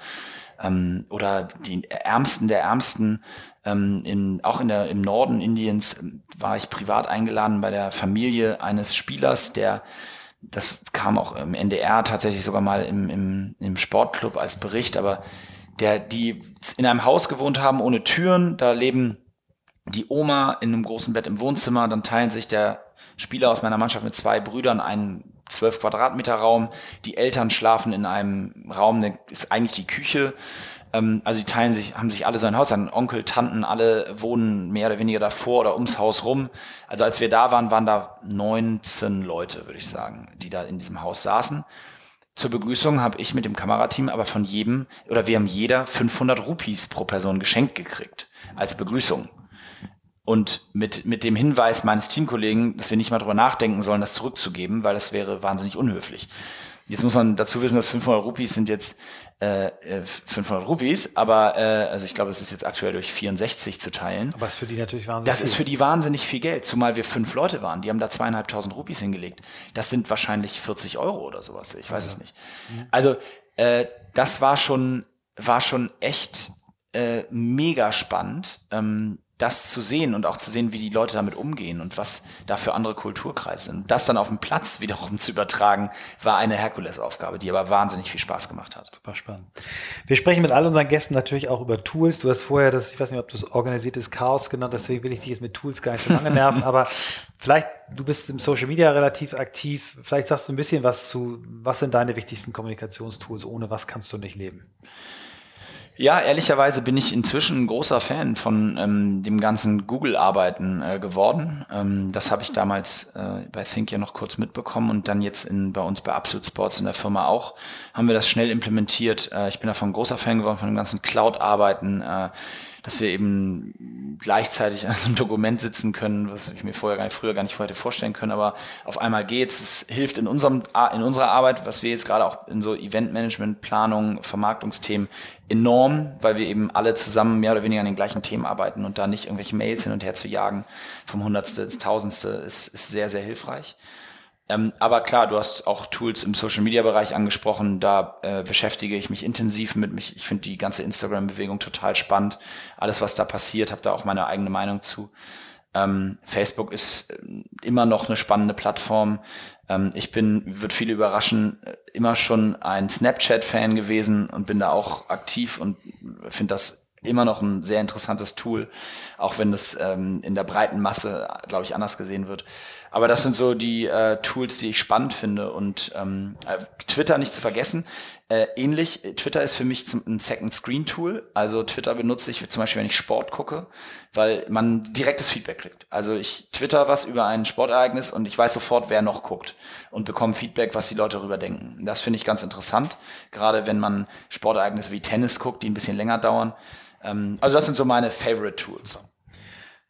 ähm, oder die Ärmsten der Ärmsten. Ähm, in, auch in der, im Norden Indiens ähm, war ich privat eingeladen bei der Familie eines Spielers, der das kam auch im NDR tatsächlich sogar mal im, im, im Sportclub als Bericht, aber der, die in einem Haus gewohnt haben ohne Türen, da leben die Oma in einem großen Bett im Wohnzimmer, dann teilen sich der Spieler aus meiner Mannschaft mit zwei Brüdern ein 12 Quadratmeter Raum. Die Eltern schlafen in einem Raum, der ist eigentlich die Küche. Ähm, also die teilen sich, haben sich alle sein Haus an. Onkel, Tanten, alle wohnen mehr oder weniger davor oder ums Haus rum. Also als wir da waren, waren da 19 Leute, würde ich sagen, die da in diesem Haus saßen. Zur Begrüßung habe ich mit dem Kamerateam aber von jedem oder wir haben jeder 500 Rupies pro Person geschenkt gekriegt als Begrüßung. Und mit, mit dem Hinweis meines Teamkollegen, dass wir nicht mal drüber nachdenken sollen, das zurückzugeben, weil das wäre wahnsinnig unhöflich. Jetzt muss man dazu wissen, dass 500 Rupees sind jetzt äh, 500 äh, Rupees, aber äh, also ich glaube, es ist jetzt aktuell durch 64 zu teilen. Aber es ist für die natürlich wahnsinnig Das viel. ist für die wahnsinnig viel Geld, zumal wir fünf Leute waren. Die haben da zweieinhalbtausend Rupees hingelegt. Das sind wahrscheinlich 40 Euro oder sowas. Ich weiß ja. es nicht. Also äh, das war schon war schon echt äh, mega spannend. Ähm, das zu sehen und auch zu sehen, wie die Leute damit umgehen und was da für andere Kulturkreise sind. Das dann auf dem Platz wiederum zu übertragen, war eine Herkulesaufgabe, die aber wahnsinnig viel Spaß gemacht hat. Super spannend. Wir sprechen mit all unseren Gästen natürlich auch über Tools. Du hast vorher das, ich weiß nicht, ob du es organisiertes Chaos genannt, deswegen will ich dich jetzt mit Tools gar nicht so lange nerven, aber <laughs> vielleicht, du bist im Social Media relativ aktiv, vielleicht sagst du ein bisschen was zu, was sind deine wichtigsten Kommunikationstools, ohne was kannst du nicht leben? Ja, ehrlicherweise bin ich inzwischen ein großer Fan von ähm, dem ganzen Google-Arbeiten äh, geworden. Ähm, das habe ich damals äh, bei Think ja noch kurz mitbekommen und dann jetzt in, bei uns bei Absolute Sports in der Firma auch haben wir das schnell implementiert. Äh, ich bin davon ein großer Fan geworden von dem ganzen Cloud-Arbeiten. Äh, dass wir eben gleichzeitig an einem Dokument sitzen können, was ich mir vorher gar nicht, früher gar nicht hätte vorstellen können, aber auf einmal geht's. Es hilft in unserem, in unserer Arbeit, was wir jetzt gerade auch in so Eventmanagement, Planung, Vermarktungsthemen enorm, weil wir eben alle zusammen mehr oder weniger an den gleichen Themen arbeiten und da nicht irgendwelche Mails hin und her zu jagen vom Hundertste ins Tausendste ist, ist sehr, sehr hilfreich. Ähm, aber klar, du hast auch Tools im Social Media Bereich angesprochen. Da äh, beschäftige ich mich intensiv mit mich. Ich finde die ganze Instagram-Bewegung total spannend. Alles, was da passiert, habe da auch meine eigene Meinung zu. Ähm, Facebook ist äh, immer noch eine spannende Plattform. Ähm, ich bin, wird viele überraschen, immer schon ein Snapchat-Fan gewesen und bin da auch aktiv und finde das immer noch ein sehr interessantes Tool, auch wenn das ähm, in der breiten Masse, glaube ich, anders gesehen wird. Aber das sind so die äh, Tools, die ich spannend finde. Und ähm, äh, Twitter nicht zu vergessen. Äh, ähnlich, Twitter ist für mich zum, ein Second Screen Tool. Also Twitter benutze ich zum Beispiel, wenn ich Sport gucke, weil man direktes Feedback kriegt. Also ich twitter was über ein Sportereignis und ich weiß sofort, wer noch guckt und bekomme Feedback, was die Leute darüber denken. Das finde ich ganz interessant, gerade wenn man Sportereignisse wie Tennis guckt, die ein bisschen länger dauern. Ähm, also das sind so meine Favorite Tools.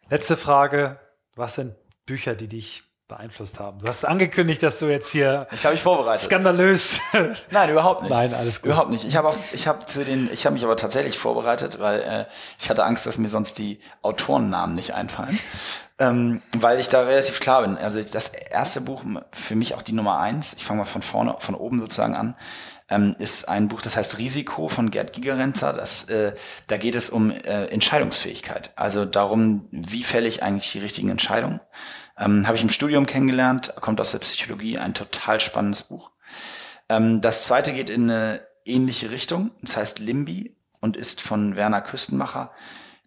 Letzte Frage. Was sind Bücher, die dich beeinflusst haben? Du hast angekündigt, dass du jetzt hier. Ich habe mich vorbereitet. Skandalös. <laughs> Nein, überhaupt nicht. Nein, alles gut. Überhaupt nicht. Ich habe auch, ich habe zu den, ich habe mich aber tatsächlich vorbereitet, weil äh, ich hatte Angst, dass mir sonst die Autorennamen nicht einfallen, <laughs> ähm, weil ich da relativ klar bin. Also das erste Buch für mich auch die Nummer eins. Ich fange mal von vorne, von oben sozusagen an ähm, ist ein Buch, das heißt Risiko von Gerd Gigerenzer. Das, äh, da geht es um äh, Entscheidungsfähigkeit. Also darum, wie fälle ich eigentlich die richtigen Entscheidungen. Ähm, Habe ich im Studium kennengelernt, kommt aus der Psychologie, ein total spannendes Buch. Ähm, das zweite geht in eine ähnliche Richtung. Das heißt Limbi und ist von Werner Küstenmacher.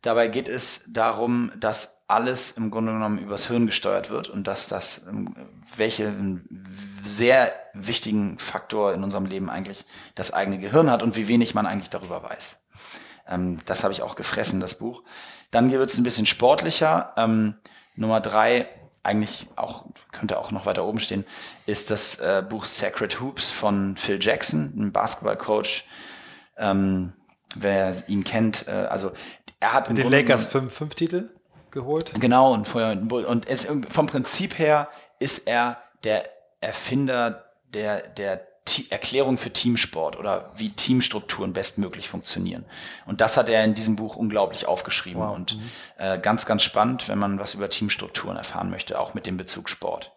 Dabei geht es darum, dass alles im Grunde genommen übers Hirn gesteuert wird und dass das, ähm, welche sehr wichtigen Faktor in unserem Leben eigentlich das eigene Gehirn hat und wie wenig man eigentlich darüber weiß. Ähm, das habe ich auch gefressen, das Buch. Dann wird es ein bisschen sportlicher. Ähm, Nummer drei, eigentlich auch, könnte auch noch weiter oben stehen, ist das äh, Buch Sacred Hoops von Phil Jackson, ein Basketballcoach. Ähm, wer ihn kennt, äh, also er hat mit den Lakers fünf, fünf Titel geholt. Genau und vorher und es, vom Prinzip her ist er der Erfinder der, der Erklärung für Teamsport oder wie Teamstrukturen bestmöglich funktionieren. Und das hat er in diesem Buch unglaublich aufgeschrieben wow. und mhm. äh, ganz, ganz spannend, wenn man was über Teamstrukturen erfahren möchte, auch mit dem Bezug Sport.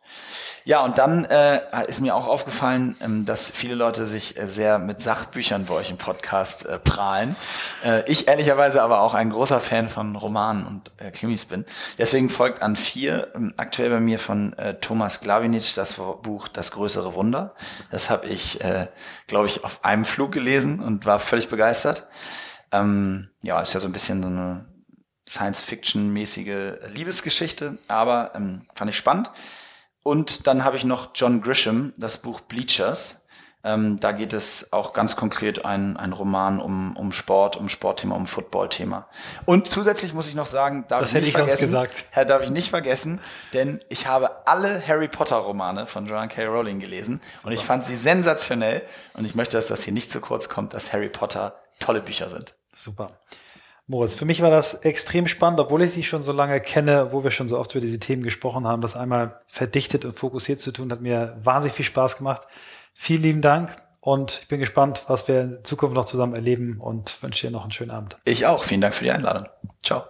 Ja, und dann äh, ist mir auch aufgefallen, ähm, dass viele Leute sich äh, sehr mit Sachbüchern bei euch im Podcast äh, prahlen. Äh, ich ehrlicherweise aber auch ein großer Fan von Romanen und äh, Krimis bin. Deswegen folgt an vier ähm, aktuell bei mir von äh, Thomas Glavinic das Buch Das größere Wunder. Das habe ich, äh, glaube ich, auf einem Flug gelesen und war völlig begeistert. Ähm, ja, ist ja so ein bisschen so eine Science-Fiction-mäßige Liebesgeschichte, aber ähm, fand ich spannend. Und dann habe ich noch John Grisham, das Buch Bleachers. Ähm, da geht es auch ganz konkret ein, ein Roman um, um Sport, um Sportthema, um Footballthema. Und zusätzlich muss ich noch sagen, darf das ich nicht ich vergessen, gesagt. Herr, darf ich nicht vergessen, denn ich habe alle Harry Potter Romane von Joan K. Rowling gelesen Super. und ich fand sie sensationell und ich möchte, dass das hier nicht zu kurz kommt, dass Harry Potter tolle Bücher sind. Super. Moritz, für mich war das extrem spannend, obwohl ich dich schon so lange kenne, wo wir schon so oft über diese Themen gesprochen haben. Das einmal verdichtet und fokussiert zu tun, hat mir wahnsinnig viel Spaß gemacht. Vielen lieben Dank und ich bin gespannt, was wir in Zukunft noch zusammen erleben und wünsche dir noch einen schönen Abend. Ich auch. Vielen Dank für die Einladung. Ciao.